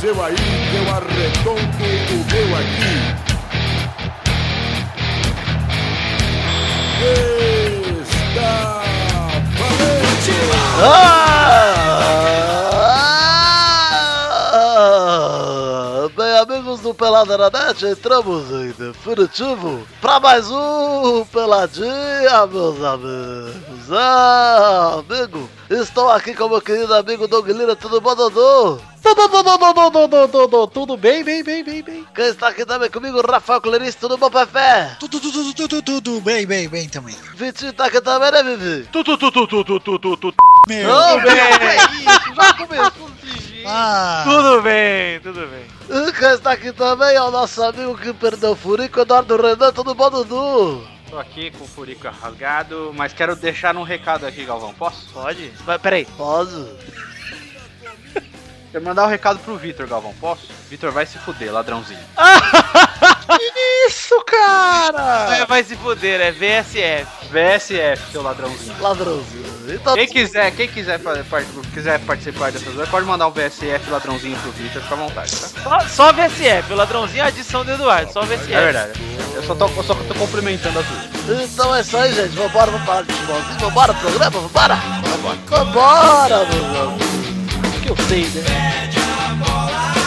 seu aí, eu arredondo o meu aqui. Está valente! do Pelada na Net, entramos em definitivo para mais um Peladinha, meus amigos. Ah, amigo, estou aqui com meu querido amigo Douglina, tudo bom, Dodô? Tudo bem, bem, bem, bem, bem. Quem está aqui também comigo, Rafael Clarice, tudo bom, Pepe? Tudo, tudo, tudo, tudo, bem, bem, bem também. Vitinho está aqui também, né, Vivi? Tudo, tudo, tudo, tudo, tudo, tudo. Meu, Não, bem, é isso, já começou a fingir. ah, Tudo bem, tudo bem. Quem está aqui também é o nosso amigo que perdeu o furico, Eduardo Renan, tudo bom, Dudu? Tô aqui com o furico rasgado, mas quero deixar um recado aqui, Galvão. Posso? Pode? Vai, peraí. Pode. Quero mandar um recado pro Vitor, Galvão. Posso? Vitor vai se fuder, ladrãozinho. Isso, cara! É, vai se fuder, é VSF. VSF, seu ladrãozinho. Ladrãozinho. Então, Quem quiser, quem quiser, fa- par- quiser participar dessas coisas, pode mandar um VSF ladrãozinho pro Vitor, fica à vontade, tá? Só, só VSF, o ladrãozinho é a adição do Eduardo, só VSF. É verdade. Eu só tô, eu só tô cumprimentando a tudo. então é isso aí, gente. Vambora, vamos parar de futebolzinho. Vambora, programa, vambora. Vambora, meu amigos eu sei, né? Pede a bola.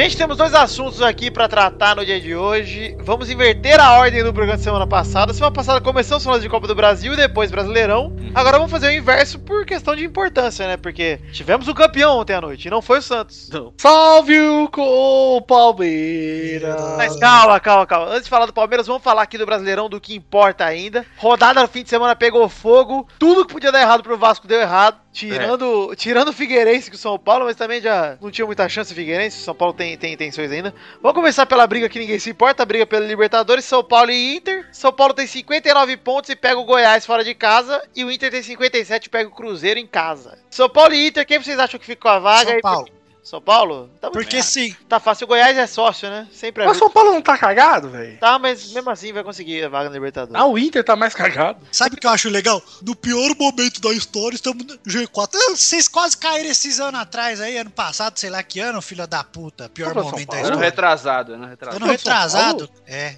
Gente, temos dois assuntos aqui pra tratar no dia de hoje. Vamos inverter a ordem do programa da semana passada. Semana passada começamos falando de Copa do Brasil e depois Brasileirão. Agora vamos fazer o inverso por questão de importância, né? Porque tivemos o campeão ontem à noite e não foi o Santos. Salve o Palmeiras. Mas calma, calma, calma. Antes de falar do Palmeiras, vamos falar aqui do Brasileirão, do que importa ainda. Rodada no fim de semana pegou fogo. Tudo que podia dar errado pro Vasco deu errado. Tirando, tirando o Figueirense com o São Paulo, mas também já não tinha muita chance o Figueirense. O São Paulo tem, tem intenções ainda. Vamos começar pela briga que ninguém se importa, a briga pela Libertadores, São Paulo e Inter. São Paulo tem 59 pontos e pega o Goiás fora de casa. E o Inter tem 57 e pega o Cruzeiro em casa. São Paulo e Inter, quem vocês acham que ficou a vaga? São Paulo. São Paulo? Tá, muito Porque bem. sim, tá fácil. O Goiás é sócio, né? Sempre é. Mas São Paulo não tá cagado, velho? Tá, mas mesmo assim vai conseguir a vaga na Libertadores. Ah, o Inter tá mais cagado. sabe o que eu acho legal? No pior momento da história, estamos no G4. Ah, Vocês quase caíram esses anos atrás aí, ano passado, sei lá que ano, filho da puta. Pior momento da Paulo. Ano história. retrasado, ano retrasado. Ano retrasado? É.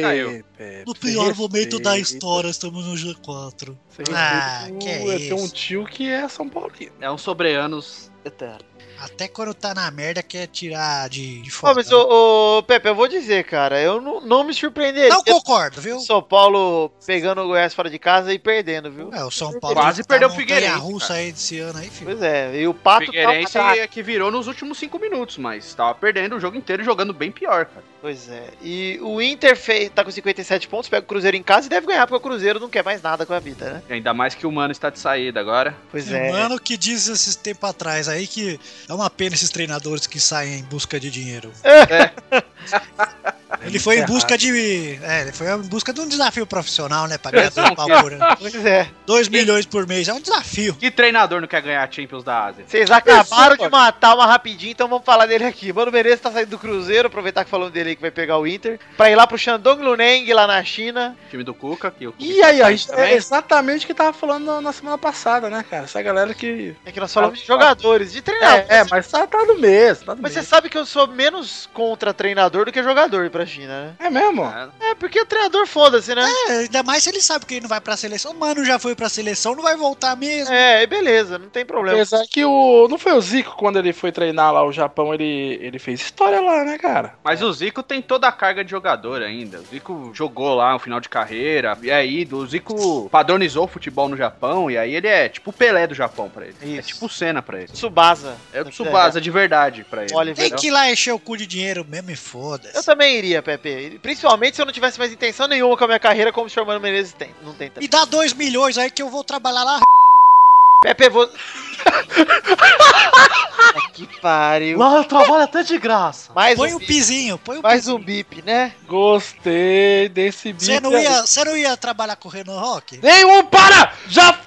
Caiu. Pepe, No pior momento da história, estamos no G4. Você Ah, que o- é Eu tenho um isso. tio que é São Paulino. É um sobreanos eterno. Até quando tá na merda, quer tirar de, de Ó, fora. mas ô, ô, Pepe, eu vou dizer, cara, eu não, não me surpreenderia Não concordo, viu? o São Paulo pegando o Goiás fora de casa e perdendo, viu? É, o São Paulo Quase tá perdeu o Figueirense, russa cara. aí desse ano aí, filho. Pois é, e o Pato Figueirense tá trás. é que virou nos últimos cinco minutos, mas tava perdendo o jogo inteiro e jogando bem pior, cara. Pois é. E o Inter fez, tá com 57 pontos, pega o Cruzeiro em casa e deve ganhar, porque o Cruzeiro não quer mais nada com a vida, né? E ainda mais que o Mano está de saída agora. Pois Tem é. um mano que diz esses tempos atrás aí que é uma pena esses treinadores que saem em busca de dinheiro. Ele foi em busca de. É, ele foi em busca de um desafio profissional, né? Pra ganhar dois pau por ano. Pois é. 2 milhões por mês. É um desafio. Que treinador não quer ganhar a Champions da Ásia? Vocês acabaram de matar uma rapidinho, então vamos falar dele aqui. Mano Menezes tá saindo do Cruzeiro, aproveitar que falando dele aí que vai pegar o Inter, pra ir lá pro Shandong Luneng, lá na China. Time do Cuca. Que o E aí, ó, isso é exatamente o que tava falando na- na semana passada, né, cara? Essa galera que. É que nós falamos de jogadores, de treinador. É, é, mas tá, tá do mesmo, tá Mas você sabe que eu sou menos contra treinador do que jogador pra China, né? É mesmo? É, É, porque o treinador foda-se, né? É, ainda mais se ele sabe que ele não vai pra seleção. Mano, já foi pra seleção, não vai voltar mesmo. É, beleza, não tem problema. Apesar que o. Não foi o Zico quando ele foi treinar lá o Japão, ele, ele fez história lá, né, cara? Mas o Zico tem toda a carga de jogador ainda. O Zico jogou lá no final de carreira. E aí, o Zico padronizou o futebol no Japão. E aí ele é tipo o Pelé do Japão pra ele. É Isso. tipo o Senna pra ele. Tsubasa. É o Tsubasa de verdade pra ele. Olha, Tem que ir lá encher o cu de dinheiro mesmo e foda-se. Eu também iria, Pepe. Principalmente se eu não tivesse mais intenção nenhuma com a minha carreira, como o senhor Mano Menezes tem. Não tem também. Me dá 2 milhões aí que eu vou trabalhar lá. Pepe, vou. que pariu. Lá eu trabalho até de graça. Mais Põe um, um bip. pizinho, põe um Mais pizinho. um bip, né? Gostei desse bicho. Você não, ia, você não ia trabalhar com o Renan Rock? Nenhum para! Já!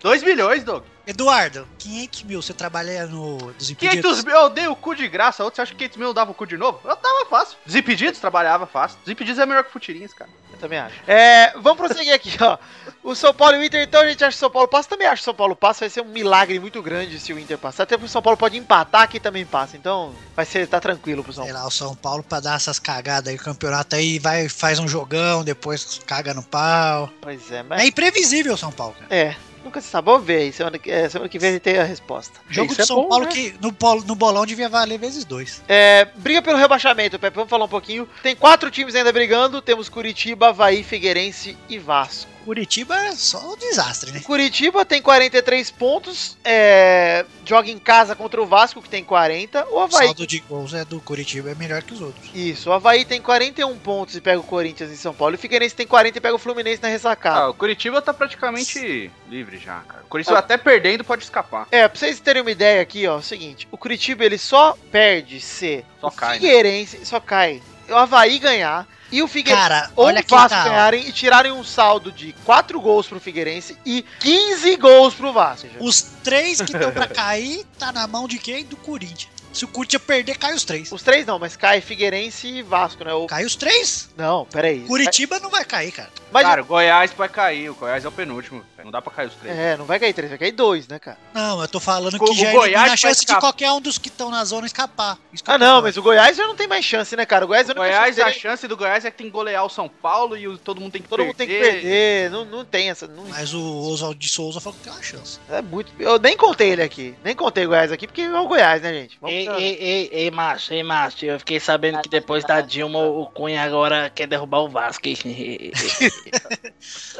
2 milhões, Doug. Eduardo, 500 mil, você trabalha no Desimpedidos? 500 mil, eu dei o cu de graça. Outro, você acha que 500 mil eu dava o cu de novo? Eu tava fácil. Desimpedidos, trabalhava fácil. Desimpedidos é melhor que Futirinhas, cara. Eu também acho. É, vamos prosseguir aqui, ó. O São Paulo e o Inter, então a gente acha que o São Paulo passa. Também acho que o São Paulo passa. Vai ser um milagre muito grande se o Inter passar. Até porque o São Paulo pode empatar que também passa. Então vai ser, tá tranquilo pro São Sei Paulo. lá, o São Paulo pra dar essas cagadas aí, o campeonato aí vai, faz um jogão, depois caga no pau. Pois é, mas. É imprevisível o São Paulo, cara. É, nunca se sabe. Vamos ver aí. Semana que, é, semana que vem a gente tem a resposta. Jogo Isso do é São bom, Paulo né? que no, bol- no bolão devia valer vezes dois. É, briga pelo rebaixamento, Pepe. Vamos falar um pouquinho. Tem quatro times ainda brigando. Temos Curitiba, Havaí, Figueirense e Vasco. Curitiba é só um desastre, né? Curitiba tem 43 pontos. é, joga em casa contra o Vasco, que tem 40. O O Havaí. saldo de gols é do Curitiba é melhor que os outros. Isso, o Havaí tem 41 pontos e pega o Corinthians em São Paulo. E o Figueirense tem 40 e pega o Fluminense na ressacada. Ah, o Curitiba tá praticamente livre já, cara. O Curitiba até perdendo pode escapar. É, pra vocês terem uma ideia aqui, ó, é o seguinte: o Curitiba ele só perde se Só o cai, né? Figueirense só cai. O Havaí ganhar e o Figueirense Cara, ou olha o Vasco tá. ganharem e tirarem um saldo de 4 gols pro Figueirense e 15 gols pro Vasco. Os três que estão pra cair, tá na mão de quem? Do Corinthians. Se o Corinthians perder, cai os três. Os três não, mas cai Figueirense e Vasco, né? O... Cai os três? Não, peraí. Curitiba não vai cair, cara. Mas, Cara, o Goiás vai cair. O Goiás é o penúltimo. Não dá pra cair os três. é, não vai cair três, vai cair dois, né, cara? Não, eu tô falando O- que o já Goiás elimina a chance de escapar. qualquer um dos que estão na zona escapar. Eu Ah, não, mas o Goiás já não tem mais chance, né, cara? O Goiás, O eu não Goiás, a chance. chance do Goiás é que tem que golear o São Paulo e o- todo mundo tem que Todo perder. mundo tem que perder, não, não tem essa. Não, Mas o Oswaldo de Souza falou que tem uma chance. é muito. Eu nem contei ele aqui. Nem contei o Goiás aqui, porque é o Goiás, né, gente? Vamos Ei, pra- ei, ei, ei, macho, ei, macho. Eu fiquei sabendo que depois da Dilma, o Cunha agora quer derrubar o Vasco.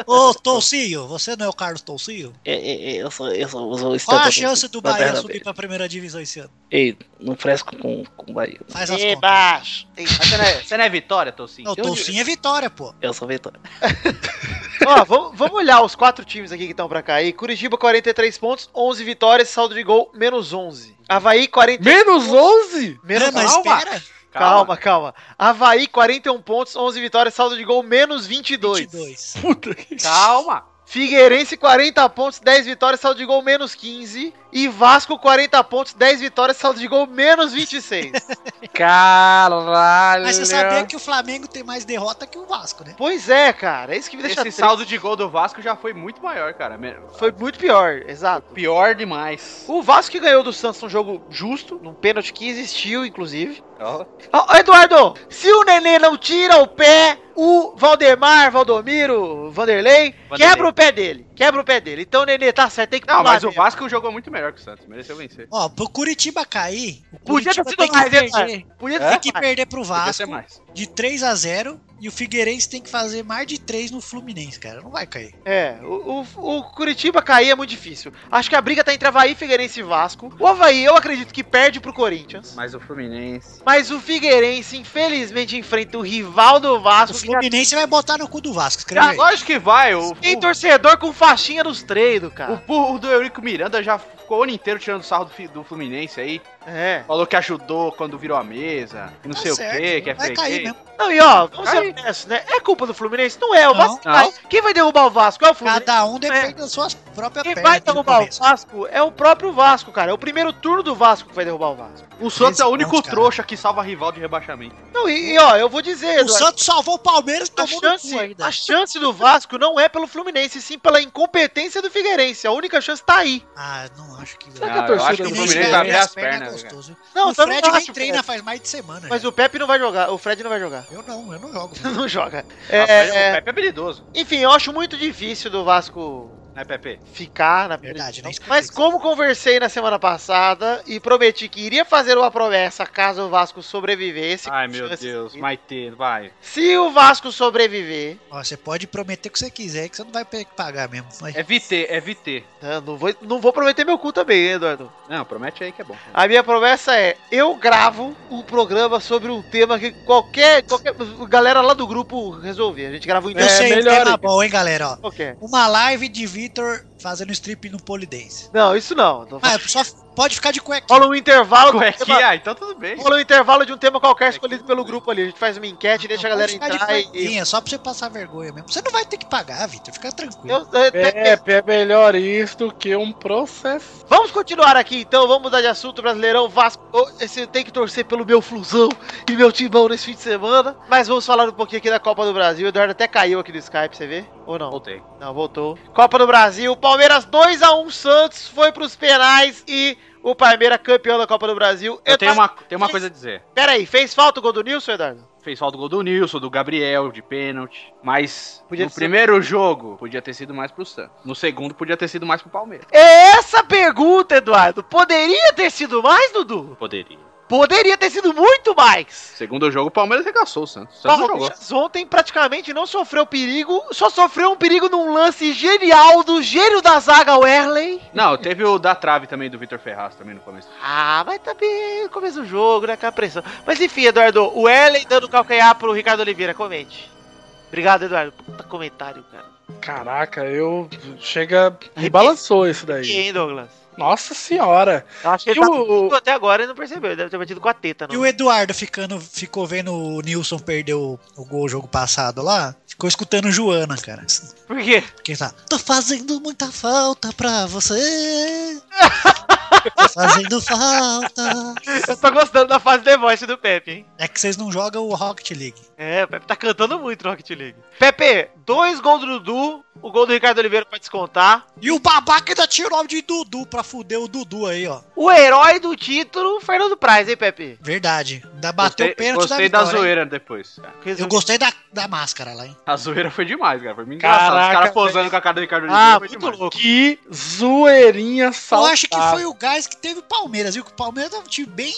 Ô, Toucinho, você não é o Carlos Toucinho? Ei, ei, ei, eu sou, eu sou, eu sou Qual a chance do Bahia subir pra primeira divisão esse ano? Ei, não fresco com, com o Bahia. Faz as Ei, contas. baixo. Mas Você não é, você não é Vitória, Tocinho? Não, o Toucinho é vitória, pô. Eu sou Vitória. Ó, vamos, vamos olhar os quatro times aqui que estão pra cair. Curitiba, 43 pontos, 11 vitórias, saldo de gol, menos 11. Havaí, 40... Menos 11? Menos É, mas calma. espera. Calma, calma. Havaí, 41 pontos, 11 vitórias, saldo de gol, menos 22. 22. Puta que... Calma. Figueirense, 40 pontos, 10 vitórias, saldo de gol, menos 15. E Vasco, 40 pontos, 10 vitórias, saldo de gol, menos 26. Caralho. Mas você sabia que o Flamengo tem mais derrota que o Vasco, né? pois é, cara. É isso que me deixa Esse triste. saldo de gol do Vasco já foi muito maior, cara. Foi muito pior, exato. pior demais. O Vasco que ganhou do Santos um jogo justo, num pênalti que existiu, inclusive. Ó, ó, Eduardo, se o Nenê não tira o pé, o Valdemar, Valdomiro, Vanderlei, Vanderlei. quebra o pé dele. Quebra o pé dele. Então o Nenê tá certo, tem que Não, mas o mesmo. Vasco jogou muito melhor que o Santos. Mereceu vencer. Ó, pro Curitiba cair, o Podia ter Curitiba sido tem que mais, né, perder, Podia É? ter tem que perder pro Podia Vasco ser mais. de 3 a 0 e o Figueirense tem que fazer mais de 3 no Fluminense, cara. Não vai cair. É, o, o, o Curitiba cair é muito difícil. Acho que a briga tá entre Havaí, Figueirense e Vasco. O Havaí, eu acredito que perde pro Corinthians. Mas o Fluminense. Mas o Figueirense, infelizmente, enfrenta o rival do Vasco. O já Fluminense vai botar no cu do Vasco. Escreve Ah, aí. lógico que vai. O, tem o, torcedor com faixinha nos treinos, o cara. burro do Eurico Miranda já ficou o ano inteiro tirando sarro do, do Fluminense aí. É. Falou que ajudou quando virou a mesa. E não Tá sei o certo, quê, que é vai cair mesmo. Não, e ó, vamos ser honestos, né? É culpa do Fluminense? Não é, o Não. Vasco cai. Quem vai derrubar o Vasco? É o Fluminense. Cada um depende das suas próprias Quem pernas. vai no derrubar o. Vasco é o próprio Vasco, cara. É o primeiro turno do Vasco que vai derrubar o Vasco. O Santos é o único cara. trouxa que salva rival de rebaixamento. Não, e, e, ó, eu vou dizer, O Eduardo, Santos salvou o Palmeiras e a tomou no chance, cu ainda. a chance do Vasco não é pelo Fluminense, sim pela incompetência do Figueirense. A única chance tá aí. Ah, não acho que... Será que Ah, a eu torcida acho que do o Fluminense vai abrir as as pernas é. Gostoso. Não, o Fred nem treina faz mais de semana. Mas já. o Pepe não vai jogar. O Fred não vai jogar. Eu não, eu não jogo. não joga. Ah, o Pepe- É, O Pepe é habilidoso, enfim, eu acho muito difícil do Vasco né, Pepe? ficar na Verdade, divisão. Mas como conversei na semana passada e prometi que iria fazer uma promessa caso o Vasco sobrevivesse. Ai, meu Deus. de- Vai ter, vai. Se o Vasco sobreviver, Ó, você pode prometer o que você quiser, que você não vai pagar mesmo. Mas É VT, é VT. né, não vou, não vou prometer meu cu também, hein, Eduardo. Não, promete aí que é bom. A minha promessa é: eu gravo um programa sobre um tema que qualquer, qualquer galera lá do grupo resolver. A gente grava um eu É, sei um melhor tema aqui. bom, hein, galera? Ó. qualquer. Uma live de Vitor fazendo strip no polidense. Não, isso não. Tô Ah, só pode ficar de cueca. Rola um intervalo. Cuequinha, ah, então tudo bem. Rola um intervalo de um tema qualquer escolhido pelo grupo ali. A gente faz uma enquete, deixa a galera ficar de entrar e. cuequinha, só pra você passar vergonha mesmo. Você não vai ter que pagar, Vitor. Fica tranquilo. Eu- eu- É, é melhor isso do que um processo. Vamos continuar aqui então, vamos mudar de assunto, Brasileirão Vasco. Esse tem que torcer pelo meu Flusão e meu timão nesse fim de semana. Mas vamos falar um pouquinho aqui da Copa do Brasil. O Eduardo até caiu aqui do Skype, você vê? Ou não? Voltei. Não, voltou. Copa do Brasil, Palmeiras 2x1 Santos, foi pros penais e o Palmeiras campeão da Copa do Brasil. Eu tenho Eduardo, uma, tenho uma coisa a dizer. Pera aí, fez falta o gol do Nilson, Eduardo? Fez falta o gol do Nilson, do Gabriel, de pênalti. Mas Podia no ser- primeiro jogo podia ter sido mais pro Santos. No segundo podia ter sido mais pro Palmeiras. É essa a pergunta, Eduardo. Poderia ter sido mais, Dudu? Poderia. Poderia ter sido muito mais. Segundo jogo, o Palmeiras regaçou o Santos. O Santos não jogou. Palmeiras ontem praticamente não sofreu perigo, só sofreu um perigo num lance genial do gênio da zaga Werley. Não, teve o da trave também do Vitor Ferraz também no começo. Ah, mas também no começo do jogo, né, com a pressão. Mas enfim, Eduardo, o Werley dando calcanhar pro Ricardo Oliveira, comente. Obrigado, Eduardo. Puta comentário, cara. Caraca, eu. Chega. Me balançou isso E daí. hein, Douglas? Nossa senhora. Eu acho que ele E tá o- até agora e não percebeu, ele deve ter batido com a teta, E não. o Eduardo ficando, ficou vendo o Nilson perder o, o gol jogo passado lá, ficou escutando Joana, cara. Por quê? Quem tá? Tô fazendo muita falta pra você. Tô fazendo falta. Eu tô gostando da fase de voice do Pepe, hein? É que vocês não jogam o Rocket League. É, o Pepe tá cantando muito no Rocket League. Pepe, dois gols do Dudu, o gol do Ricardo Oliveira pra descontar. E o babaca ainda tinha o nome de Dudu pra fuder o Dudu aí, ó. O herói do título, Fernando Praz, hein, Pepe? Verdade. Ainda bateu Gostei, o pênalti gostei da da, vitória. hein? zoeira depois. Eu gostei da, da máscara lá, hein? A zoeira foi demais, cara. Foi muito engraçado. Os caras posando com a cara do Ricardo Oliveira Ah, foi muito demais. louco. Que zoeirinha Eu saltada. acho que foi o gás que teve o Palmeiras, viu? Que o Palmeiras é um time bem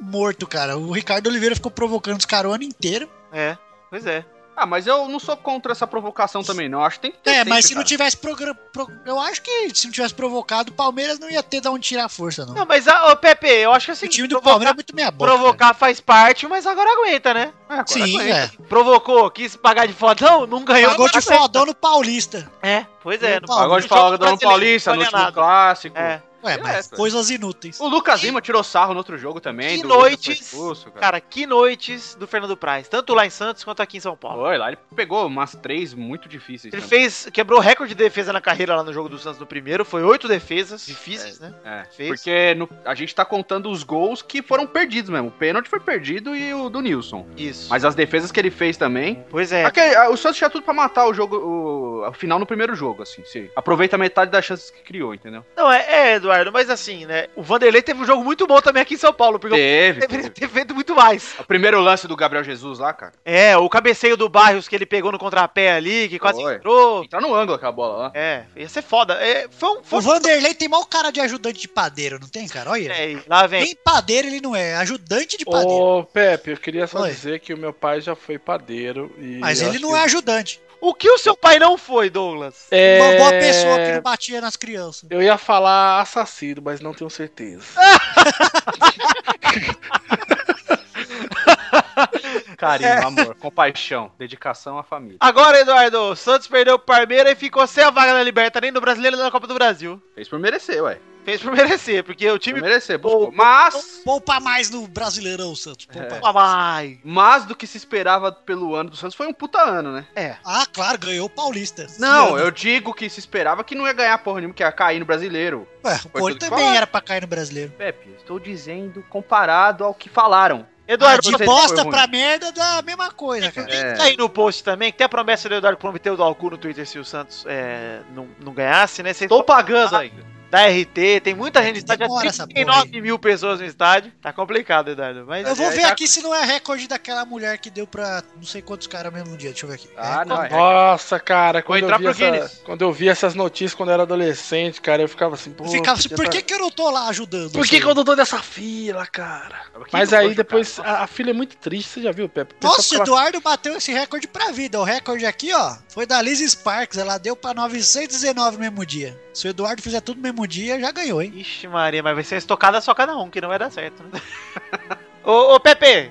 morto, cara. O Ricardo Oliveira ficou provocando os caras o ano inteiro. É, pois é. Ah, mas eu não sou contra essa provocação também, não. Acho que tem que ter. É, sempre, mas se não cara. tivesse programa. Eu acho que se não tivesse provocado, o Palmeiras não ia ter de onde tirar força, não. Não, mas, ah, ô, Pepe, eu acho que assim, o time do Palmeiras é muito meia boca. provocar faz parte, mas agora aguenta, né? É, agora Sim, aguenta. é. Provocou, quis pagar de fodão, não ganhou. Pagou de fodão no Paulista. É, pois é. No no Pagou de do brasileiro, Paulista, não no último nada. clássico. É. Ué, É, mas cara. coisas inúteis. O Lucas Lima tirou sarro no outro jogo também. Que noites, expulso, cara. Cara, que noites do Fernando Praz, tanto lá em Santos quanto aqui em São Paulo. Foi lá, ele pegou umas três muito difíceis. Ele também. fez, quebrou recorde de defesa na carreira lá no jogo do Santos no primeiro, foi oito defesas difíceis, né? É, Fez. porque no- a gente tá contando os gols que foram perdidos mesmo. O pênalti foi perdido e o do Nilson. Isso. Mas as defesas que ele fez também. Pois é. Ah, o Santos tinha tudo pra matar o jogo, o, o final no primeiro jogo, assim. Se aproveita metade das chances que criou, entendeu? Não, é, é, Eduardo, mas assim, né? O Vanderlei teve um jogo muito bom também aqui em São Paulo, porque Teve. eu deveria teve. ter feito muito mais. O primeiro lance do Gabriel Jesus lá, cara. É, o cabeceio do Barrios que ele pegou no contrapé ali, que quase Foi. entrou. Entrar no ângulo aquela bola lá. É, ia ser foda. É, foi um. Foi O Vanderlei tem mau cara de ajudante de padeiro, não tem, cara? Olha. É, lá vem. Nem padeiro ele não é, ajudante de padeiro. Ô, Pepe, eu queria só Oi. dizer que o meu pai já foi padeiro. E Mas ele não que- é ajudante. O que o seu pai não foi, Douglas? É... Uma boa pessoa que não batia nas crianças. Eu ia falar assassino, mas não tenho certeza. Carinho, amor, compaixão, dedicação à família. Agora, Eduardo, o Santos perdeu o Palmeiras e ficou sem a vaga na Liberta, nem no Brasileiro nem na Copa do Brasil. Fez por merecer, ué. Fez por merecer, porque o Por time merecer, buscou. Mas, Poupa mais no Brasileirão, Santos. Poupa É. Mais. mas do que se esperava pelo ano do Santos foi um puta ano, né? É. Ah, claro, ganhou o Paulista. Não, eu digo que se esperava que não ia ganhar porra nenhuma, que ia cair no brasileiro. Ué, o que também falaram. era pra cair no brasileiro. Pepe, estou dizendo comparado ao que falaram. Ah, Eduardo, de você bosta pra merda dá a mesma coisa, cara. É. tá aí no post também, que tem a promessa do Eduardo prometeu do Alcu no Twitter se o Santos é, não, não ganhasse, né? Vocês Tô pagando ainda. Da RT, tem muita gente no estádio, Demora já essa 39 mil pessoas no estádio. Tá complicado, Eduardo. Mas Eu vou É, ver já- aqui se não é recorde daquela mulher que deu pra não sei quantos caras mesmo dia. Deixa eu ver aqui. Ah, não, é. Nossa, cara, quando eu, vi essa- quando eu vi essas notícias quando eu era adolescente, cara, eu ficava assim, pô. Eu ficava assim, por tá- que, que eu não tô lá ajudando? Por que, que eu não tô nessa fila, cara? Mas aí depois, a, a fila é muito triste, você já viu, Pepe? Nossa, Eduardo bateu esse recorde pra vida. O recorde aqui, ó, foi da Liz Sparks. Ela deu pra 919 no mesmo dia. Se o Eduardo fizer tudo no mesmo dia, já ganhou, hein? Ixi, Maria, mas vai ser estocada só cada um, que não vai dar certo, né? ô, ô, Pepe,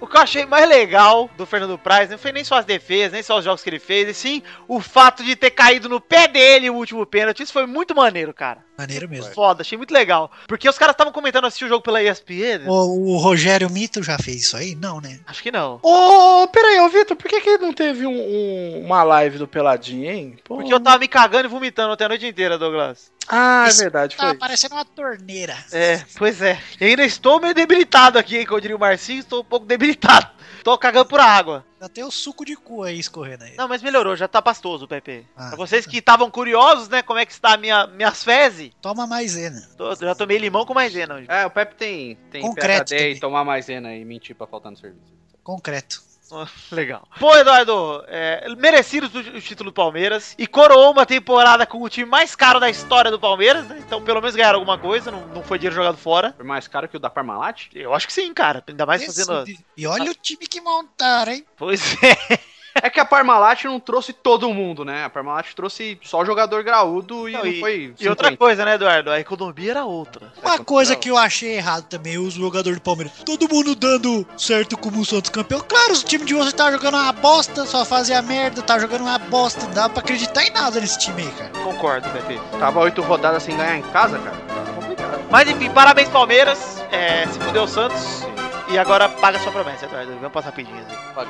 O que eu achei mais legal do Fernando Praz não foi nem só as defesas, nem só os jogos que ele fez, e sim o fato de ter caído no pé dele o último pênalti. Isso foi muito maneiro, cara. maneiro mesmo. Foda, achei muito legal. Porque os caras estavam comentando assistir o jogo pela ESPN. O, o Rogério Mito já fez isso aí? Não, né? Acho que não. Ô, peraí, ô Vitor, por que, que não teve um- um- uma live do Peladinho, hein? Pô. Porque eu tava me cagando e vomitando até a noite inteira, Douglas. Ah, é Isso verdade, Tá foi. parecendo uma torneira. É, pois é. E ainda estou meio debilitado aqui, hein, como diria o Marcinho, estou um pouco debilitado. Tô cagando por água. Já tem o suco de cu aí escorrendo aí. Não, mas melhorou, já tá pastoso, Pepe. Ah. pra vocês que estavam curiosos, né, como é que está a minha, minhas fezes, Toma maisena. tô- já tomei limão com maisena hoje. É, o Pepe tem, tem Concreto PHD e tomar maisena e mentir pra faltar no serviço. Concreto. Legal. Pô, Eduardo, é, merecido o título do Palmeiras e coroou uma temporada com o time mais caro da história do Palmeiras, né? Então pelo menos ganharam alguma coisa, não, não foi dinheiro jogado fora. Foi mais caro que o da Parmalat? Eu acho que sim, cara. Ainda mais Esse fazendo. E olha o time que montaram, hein? Pois é. É que a Parmalat não trouxe todo mundo, né? A Parmalat trouxe só jogador graúdo e Não, não, e- foi. E outra 50. coisa, né, Eduardo? A economia era outra. Uma coisa que eu achei errado também, os jogadores do Palmeiras. Todo mundo dando certo como o Santos campeão. Claro, o time de você tá jogando uma bosta, só fazia merda, tá jogando uma bosta. Não dá pra acreditar em nada nesse time aí, cara. Concordo, Pepe. Tava oito rodadas sem ganhar em casa, cara. Tava complicado. Mas enfim, parabéns, Palmeiras. É, se fudeu o Santos. E agora paga sua promessa, Eduardo. Vamos passar rapidinho aí.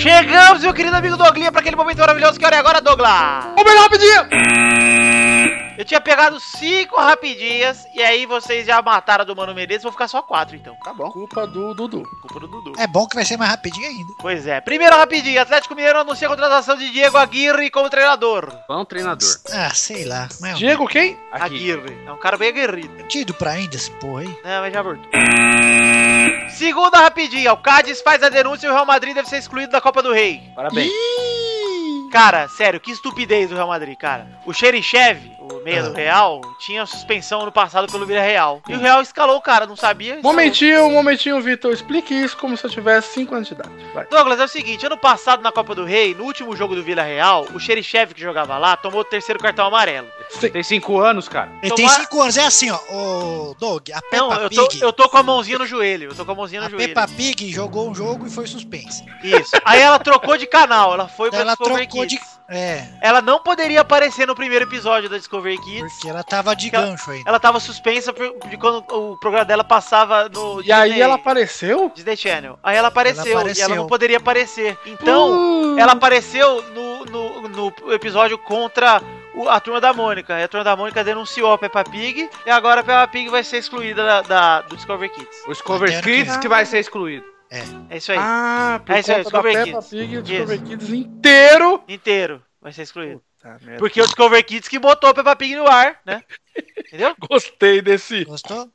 Chegamos, meu querido amigo Douglinha, para aquele momento maravilhoso que hora é agora, Douglas? Ô, melhor rapidinho! Eu tinha pegado cinco rapidinhas e aí vocês já mataram a do Mano Menezes, vou ficar só quatro então. Tá bom. Culpa do Dudu. Culpa do Dudu. É bom que vai ser mais rapidinho ainda. Pois é. Primeiro rapidinho, Atlético Mineiro anuncia a contratação de Diego Aguirre como treinador. Bom treinador. Ah, sei lá. Mas Diego quem? Aguirre. É um cara bem aguerrido. eu tinha ido pra Índia esse porra aí. Não, mas já voltou. Segunda rapidinha, o Cádiz faz a denúncia e o Real Madrid deve ser excluído da Copa do Rei. Parabéns. Cara, sério, que estupidez do Real Madrid, cara. O Xerichev, o meia do Ah. Real, tinha suspensão no passado pelo Vila Real. E o Real escalou o cara, não sabia? escalou. Momentinho, momentinho, Vitor. Explique isso como se eu tivesse 5 anos de idade. Vai. Douglas, é o seguinte, ano passado na Copa do Rei, no último jogo do Vila Real, o Xerichev que jogava lá tomou o terceiro cartão amarelo. Tem cinco anos, cara. Ele tem Tomar- 5 anos, é assim, ó. Ô, Doug, a Peppa Não, eu tô, Pig. eu tô com a mãozinha no joelho, eu tô com a mãozinha no A joelho. Peppa Pig jogou um jogo e foi suspensa. Isso. Aí ela trocou de canal, ela foi pra Ela Discovery trocou de. Kids. É, Ela não poderia aparecer no primeiro episódio da Discovery Kids. porque ela tava de gancho ainda. Ela tava suspensa de quando o programa dela passava no E aí ela apareceu? Disney Channel. Aí ela apareceu, Ela e ela apareceu. não poderia aparecer. Então, ela apareceu no, no, no episódio contra o- a turma da Mônica. E a turma da Mônica denunciou a Peppa Pig e agora a Peppa Pig vai ser excluída da, da- do Discovery Kids. O Discover Até ano Kids que que vai ser excluído. É isso aí. Ah, por É isso aí, da Discovery Peppa Kids. Pig e o. Discovery Kids inteiro. Inteiro vai ser excluído. Tá. Porque o Discovery Kids que botou a Peppa Pig no ar, né? Entendeu? Gostei desse. Gostou?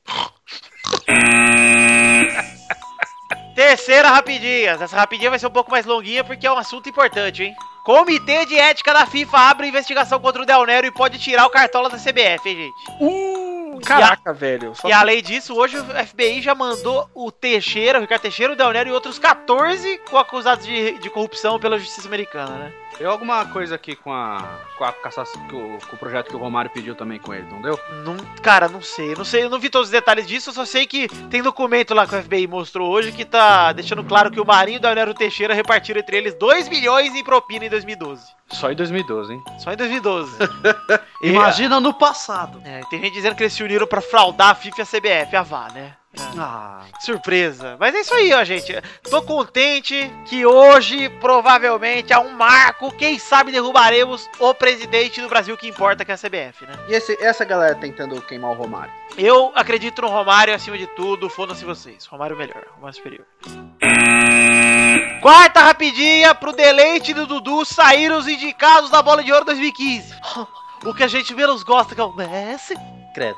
Terceira rapidinha. Essa rapidinha vai ser um pouco mais longuinha porque é um assunto importante, hein? Comitê de Ética da FIFA abre investigação contra o Del Nero e pode tirar o cartola da CBF, hein, gente? Uh, caraca, velho. Só E além disso, hoje o FBI já mandou o Teixeira, o Ricardo Teixeira, o Del Nero e outros 14 com acusados de, de corrupção pela justiça americana, né? Deu alguma coisa aqui com a, com a cassação, com, o- com o projeto que o Romário pediu também com ele, não deu? Não, cara, não sei. Não sei, eu não vi todos os detalhes disso, eu só sei que tem documento lá que o FBI mostrou hoje que tá deixando claro que o Marinho e o Del Nero e Teixeira repartiram entre eles 2 milhões em propina em 2012. Só em 2012, hein? Só em 2012. E- Imagina no passado. É, tem gente dizendo que eles se uniram pra fraudar a FIFA e a CBF, a VA, né? É. Ah, Surpresa. Mas é isso aí, ó, gente. Tô contente que hoje, provavelmente, é um marco. Quem sabe derrubaremos o presidente do Brasil que importa, que é a CBF, né? e esse- essa galera tentando queimar o Romário? Eu acredito no Romário acima de tudo. Foda-se vocês. Romário melhor, Romário superior. Quarta rapidinha pro deleite do Dudu sair os indicados da Bola de Ouro 2015. O que a gente menos gosta que é o Messi. Credo.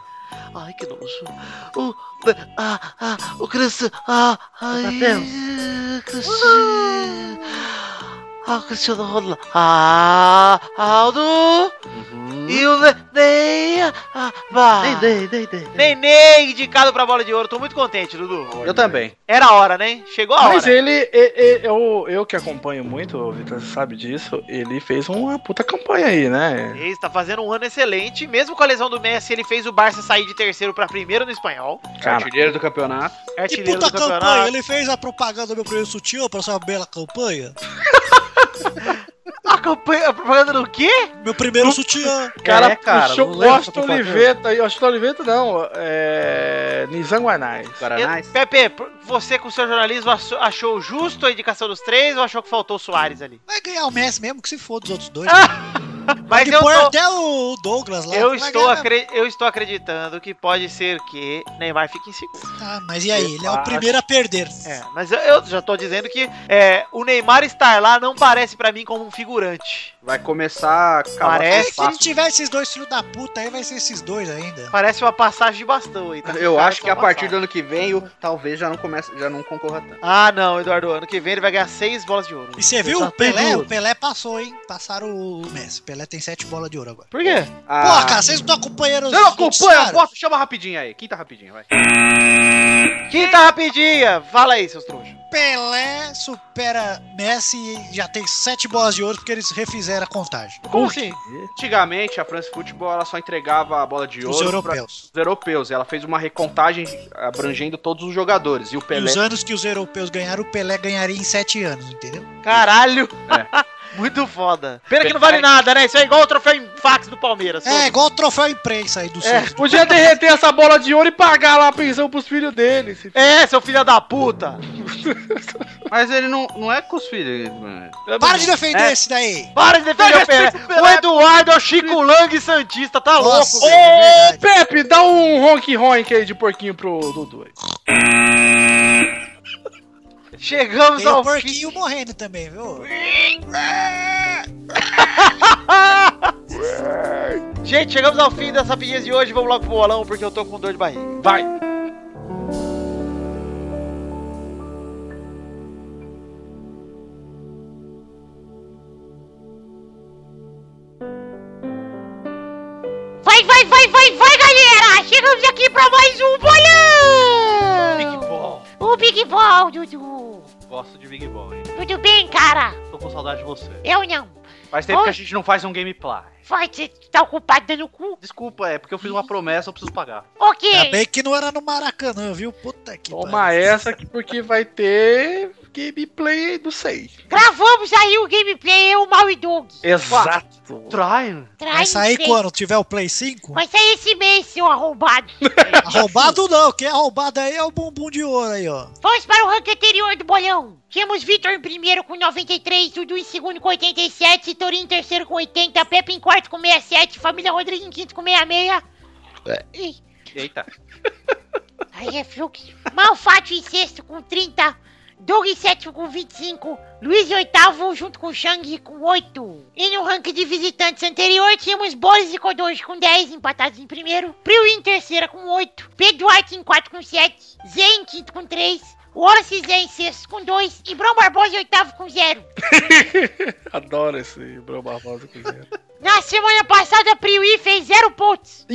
Ai, que nojo. O. Ah, ah, o Cristiano. Ah, ai. Cristiano. Ah, o Cristiano Ronaldo. Ah, Aldo. Uhum. E o Nenê. ah, vai. Nenê indicado pra bola de ouro. Tô muito contente, Dudu. Eu também. Era a hora, né? Chegou a Mas hora. ele, e- e- eu, eu que acompanho muito, o Vitor você sabe disso, ele fez uma puta campanha aí, né? Ele está fazendo um ano excelente. Mesmo com a lesão do Messi, ele fez o Barça sair de terceiro pra primeiro no espanhol. Cara, Artilheiro do campeonato. Que Artilheiro puta do campanha! campeonato. Ele fez a propaganda do meu primeiro sutiã pra essa bela campanha. A campanha, a propaganda do quê? Meu primeiro sutiã. cara, É, cara, puxou Washington. Oliveta aí, Washington Oliveta não, é... Nizam Guanais. Guaranás. Pepe, você com seu jornalismo achou- justo a indicação dos três ou achou que faltou o Soares ali? Vai ganhar o Messi mesmo, que se foda os outros dois. Mas eu tô, até o Douglas lá. eu, estou acre- eu estou acreditando que pode ser que Neymar fique em segundo. Ah, mas e aí? Ele é o primeiro a perder. É, mas eu, eu já tô dizendo que é, o Neymar estar lá não parece pra mim como um figurante. Vai começar a Parece Se não espaço. tiver esses dois filhos da puta aí, vai ser esses dois ainda. Parece uma passagem de bastão aí. tá? Eu Cara, acho que a partir do passagem. ano que vem, eu, talvez já não comece, já não concorra tanto. Ah, não, Eduardo. Ano que vem ele vai ganhar seis bolas de ouro. E você viu? O Pelé, o. Pelé passou, hein? Passaram o Messi. O Pelé tem sete bolas de ouro agora. Por quê? Ah, Porra, cara, vocês não estão acompanhando os Você não acompanha? noticiários? Bota, chama rapidinho aí. Quinta rapidinho, vai. Quinta rapidinha. Fala aí, seus trouxas. Pelé supera Messi e já tem sete bolas de ouro porque eles refizeram a contagem. Como assim? Antigamente, a France Football ela só entregava a bola de Os ouro europeus. para os europeus. Ela fez uma recontagem abrangendo todos os jogadores. E o E Pelé. os anos que os europeus ganharam, o Pelé ganharia em sete anos, entendeu? Caralho. Muito foda. Pena que não vale nada, né? Isso é igual o troféu em fax do Palmeiras. É, igual o troféu imprensa aí do É. Santos. Podia derreter essa bola de ouro e pagar lá a pensão pros filhos dele. se- É, seu filho da puta. Mas ele não, não é com os filhos. mano. Para de defender É. esse daí! Para de defender o Pelé. O Eduardo é o Chico Lang Santista, tá Nossa, louco, é. Ô, Pepe, dá um ronk ronk aí de porquinho pro Dudu. Chegamos Tem o ao fim. porquinho morrendo também, viu? Gente, chegamos ao fim das rapidinhas de hoje. Vamos logo pro bolão porque eu tô com dor de barriga. Vai. Vai, vai, vai, vai, vai, galera! Chegamos aqui pra mais um bolão! Big Ball. O Big Ball, Dudu! Gosto de Big Ball, hein? Tudo bem, cara? Tô com saudade de você. Eu não. Faz tempo Oi? que a gente não faz um gameplay. Vai, você tá ocupado dando cu? Desculpa, é porque eu fiz uma promessa, eu preciso pagar. Ok. Ainda bem que não era no Maracanã, viu? Puta que Toma pariu. essa aqui porque vai ter gameplay do 6. Gravamos aí o gameplay, eu, Mal e Doug. Exato. Try. Vai sair quando? Tiver o Play 5? Vai sair esse mês, seu arrombado. Roubado não, quem é roubado aí é o bumbum de ouro aí, ó. Vamos para o ranking anterior do bolão. Temos Vitor em primeiro com 93, Dudu em segundo com 87, Torinho em terceiro com 80, Pepe em quarto com 67, Família Rodrigues em quinto com 66. Ih, Eita. Aí é fluxo. Malfátio em sexto com 30. Doug em sétimo com 25. Luiz em oitavo junto com Shang com 8. E no ranking de visitantes anterior tínhamos Boris e Kodoji com 10 empatados em primeiro. Priu em terceira com 8. Pedro Duarte em quarto com 7. Zé em quinto com 3. Wallace Zé em sexto com 2. E Brom Barbosa em oitavo com 0. Adoro esse Bro Barbosa com zero. Na semana passada, a Priui fez 0 pontos.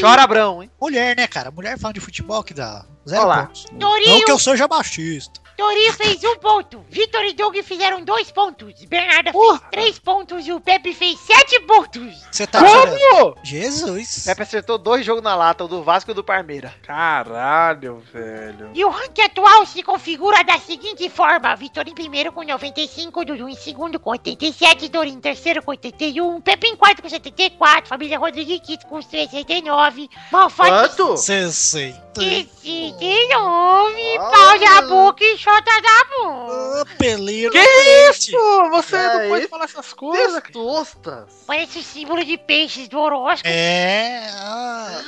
Chora Brão, hein? Mulher, né, cara? Mulher falando de futebol que dá zero Olha lá. pontos. Torinho Não que eu seja machista. Torinho fez um ponto. Vitor e Doug fizeram dois pontos. Bernarda fez três pontos e o Pepe fez sete pontos. Você tá. Como? Jesus. Pepe acertou dois jogos na lata, o do Vasco e o do Parmeira. Caralho, velho. E o ranking atual se configura da seguinte forma: Vitor em primeiro com 95, Dudu em segundo com 87, Dorinho em terceiro com 81, Pepe em quarto com 74, Família Rodrigues em quinto com 69, Malfate Quanto? 60. 69, pau da boca e chota da boca. Ah, peleiro. Que. Pô, você É não pode isso? falar essas coisas. Testostas. Parece o símbolo de peixes do horóscopo. É. ah.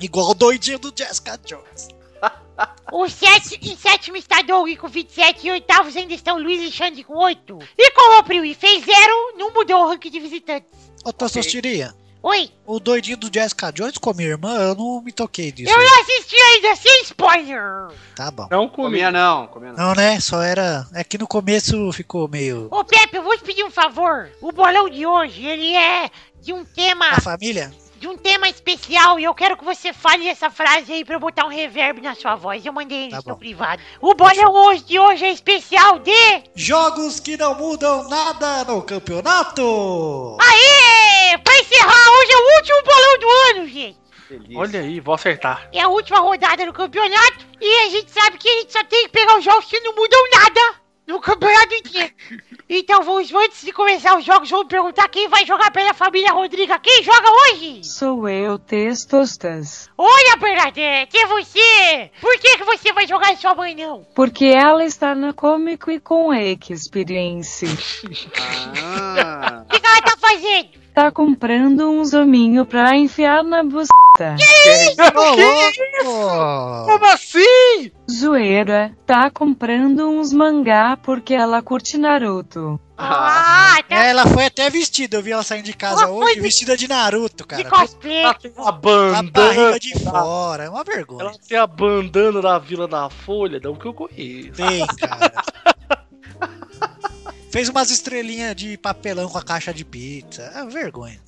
Igual o doidinho do Jessica Jones. O sete, em sétimo está Doug com 27 e oitavos ainda estão Luiz e Xande com 8. E como o Priui fez zero, não mudou o ranking de visitantes. Ô, Tostosterinha. Oi, O doidinho do Jessica Jones com a minha irmã, eu não me toquei disso. eu aí. não assisti ainda, sem spoiler. Tá bom. Não comi. Comia não, comia não. Não, né? Só era. É que no começo ficou meio. Ô, Pepe, eu vou te pedir um favor. O bolão de hoje, ele é de um tema, A família? De um tema especial e eu quero que você fale essa frase aí pra eu botar um reverb na sua voz. Eu mandei Tá no privado. O bolão hoje de hoje é especial de... Jogos que não mudam nada no campeonato! Aê! Pra encerrar, hoje é o último bolão do ano, gente. Delícia. Olha aí, vou acertar. É a última rodada do campeonato e a gente sabe que a gente só tem que pegar os jogos que não mudam nada no campeonato inteiro. Então vamos, antes de começar os jogos, vamos perguntar quem vai jogar pela família Rodriga. Quem joga hoje? Sou eu, Testostas. Olha, Bernadette, é você! Por que, que você vai jogar e sua mãe não? Porque ela está na Comic e com Experience. Ah, O que, que ela tá fazendo? Tá comprando uns hominho pra enfiar na buceta. Ô, louco! Como assim? Zoeira, tá comprando uns mangá porque ela curte Naruto. Ah, tá É, ela foi até vestida, eu vi ela saindo de casa Ela hoje, de- vestida de Naruto, de cara. cosplay. Ela tem a A bandana. barriga de fora, é uma vergonha. Ela tem a bandana da Vila da Folha, não que eu conheço. Tem, cara. Fez umas estrelinhas de papelão com a caixa de pizza. É vergonha.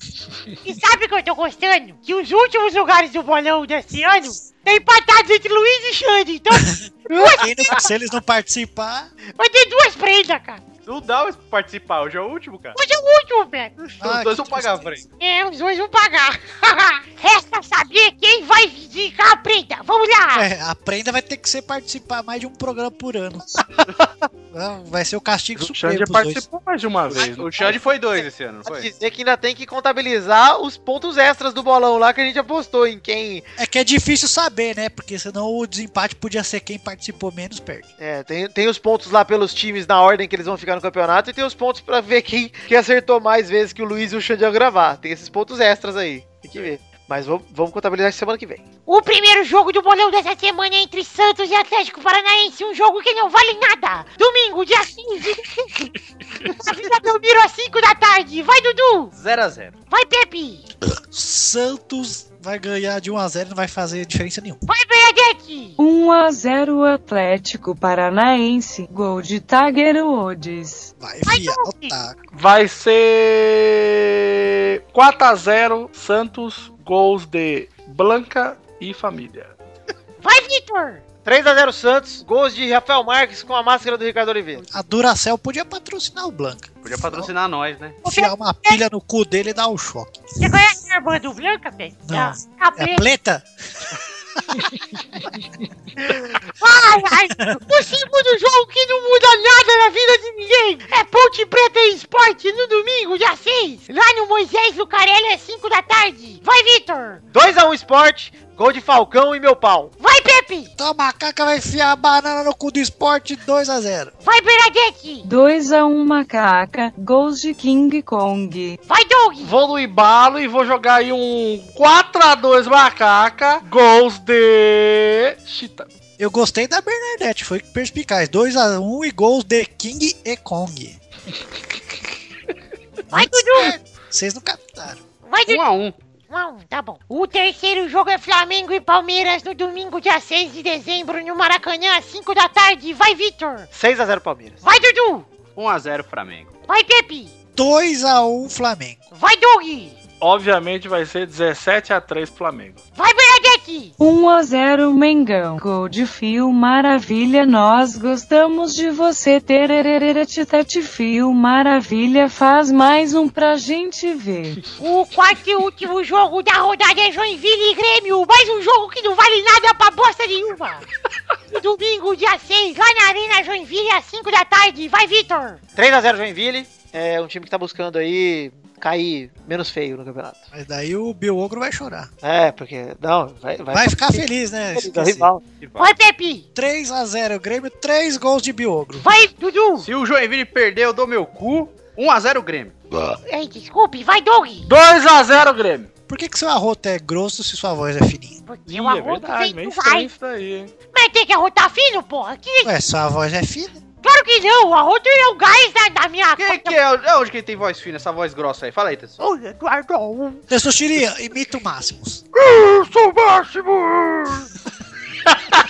E sabe o que eu tô gostando? Que os últimos lugares do bolão desse ano estão empatados entre Luiz e Xande. Então se eles não participar, vai ter duas prendas, cara. Não dá pra participar, hoje é o último, cara. Hoje é o último. Os Ah, dois que vão pagar frente. É, os dois vão pagar. Resta saber quem vai indicar a prenda. Vamos lá. é, a prenda vai ter que ser participar mais de um programa por ano. Vai ser o castigo O supremo Xande pros dois. participou mais de uma vez. O Xande foi dois esse ano, não foi? dizer que ainda tem que contabilizar os pontos extras do bolão lá que a gente apostou em quem. É que é difícil saber, né? Porque senão o desempate podia ser quem participou menos perde. É, tem, tem os pontos lá pelos times na ordem que eles vão ficar no campeonato e tem os pontos pra ver quem, quem acertou mais vezes que o Luiz e o Xande iam gravar. Tem esses pontos extras aí. Tem que ver. Mas vamos, vamos contabilizar semana que vem. O primeiro jogo do bolão dessa semana é entre Santos e Atlético Paranaense. Um jogo que não vale nada. Domingo, dia 15. A Vila Belmiro às 5 da tarde. Vai, Dudu. 0x0. Vai, Pepe. Santos vai ganhar de 1 a 0 não vai fazer diferença nenhuma. Vai, Bernadette. 1 a 0 Atlético Paranaense. Gol de Tiger Woods. Vai, Vai. Vai ser 4x0 Santos, gols de Blanca e família. Vai, Vitor. 3x0 Santos, gols de Rafael Marques com a máscara do Ricardo Oliveira. A Duracell podia patrocinar o Blanca. Podia patrocinar nós, né? Enfiar uma pilha no cu dele e dar um choque. Você conhece a irmã do Blanca, Pepe? Não. A É Pepe. pleta? Ai, ai, o segundo jogo que não muda nada na vida de ninguém é Ponte Preta e Esporte no domingo, dia 6, lá no Moisés Lucarelli às 5 da tarde. Vai, Vitor! 2x1 Sport, gol de Falcão e meu pau. Vai, Pepe! Então a macaca vai enfiar a banana no cu do esporte 2 a 0 Vai, Bernadette! 2 a 1 Macaca. Gols de King Kong. Vai, Doug! Vou no embalo e vou jogar aí um 4x2 Macaca, gols de Chita. Eu gostei da Bernadette, foi perspicaz. 2 a 1 e gols de King e Kong. Vai, Dudu! Vocês não captaram. Vai, Dudu! 1x1. Não, tá bom. O terceiro jogo é Flamengo e Palmeiras no domingo, dia 6 de dezembro, no Maracanã, às 5 da tarde. Vai, Vitor! 6x0 Palmeiras. Vai, Dudu! 1x0 Flamengo. Vai, Pepe! 2 a 1 Flamengo. Vai, Doug! Obviamente vai ser 17x3 Flamengo. Vai, Bernadette! 1 a 0 Mengão. Gol de Fio Maravilha. Nós gostamos de você. Tererereretitate Fio Maravilha. Faz mais um pra gente ver. O quarto e último jogo da rodada é Joinville e Grêmio. Mais um jogo que não vale nada pra bosta nenhuma. Domingo, dia 6, lá na Arena Joinville, às 5 da tarde. Vai, Vitor! 3x0 Joinville, é um time que tá buscando aí cair menos feio no campeonato. Mas daí o Bill Ogro vai chorar. É, porque. Não, vai. Vai ficar feliz, né? é o rival. Vai, Pepe! 3 a 0 Grêmio, 3 gols de Bill Ogro. Vai, Dudu! Se o Joinville perder, eu dou meu cu. 1x0 Grêmio. Ei, desculpe, vai, Doug! 2x0 Grêmio. Por que, que seu arroto é grosso se sua voz é fininha? Porque Ih, o é arroto verdade, vem meio do estranho vai. isso daí, hein? Mas tem que arrotar fino, porra. Que... Ué, sua voz é fina? Claro que não, a outra é o gás da, da minha... Quem que é? é onde que ele tem voz fina, essa voz grossa aí? Fala aí, Tessu. Ô, Eduardo. Testostirinha, imita o Máximos.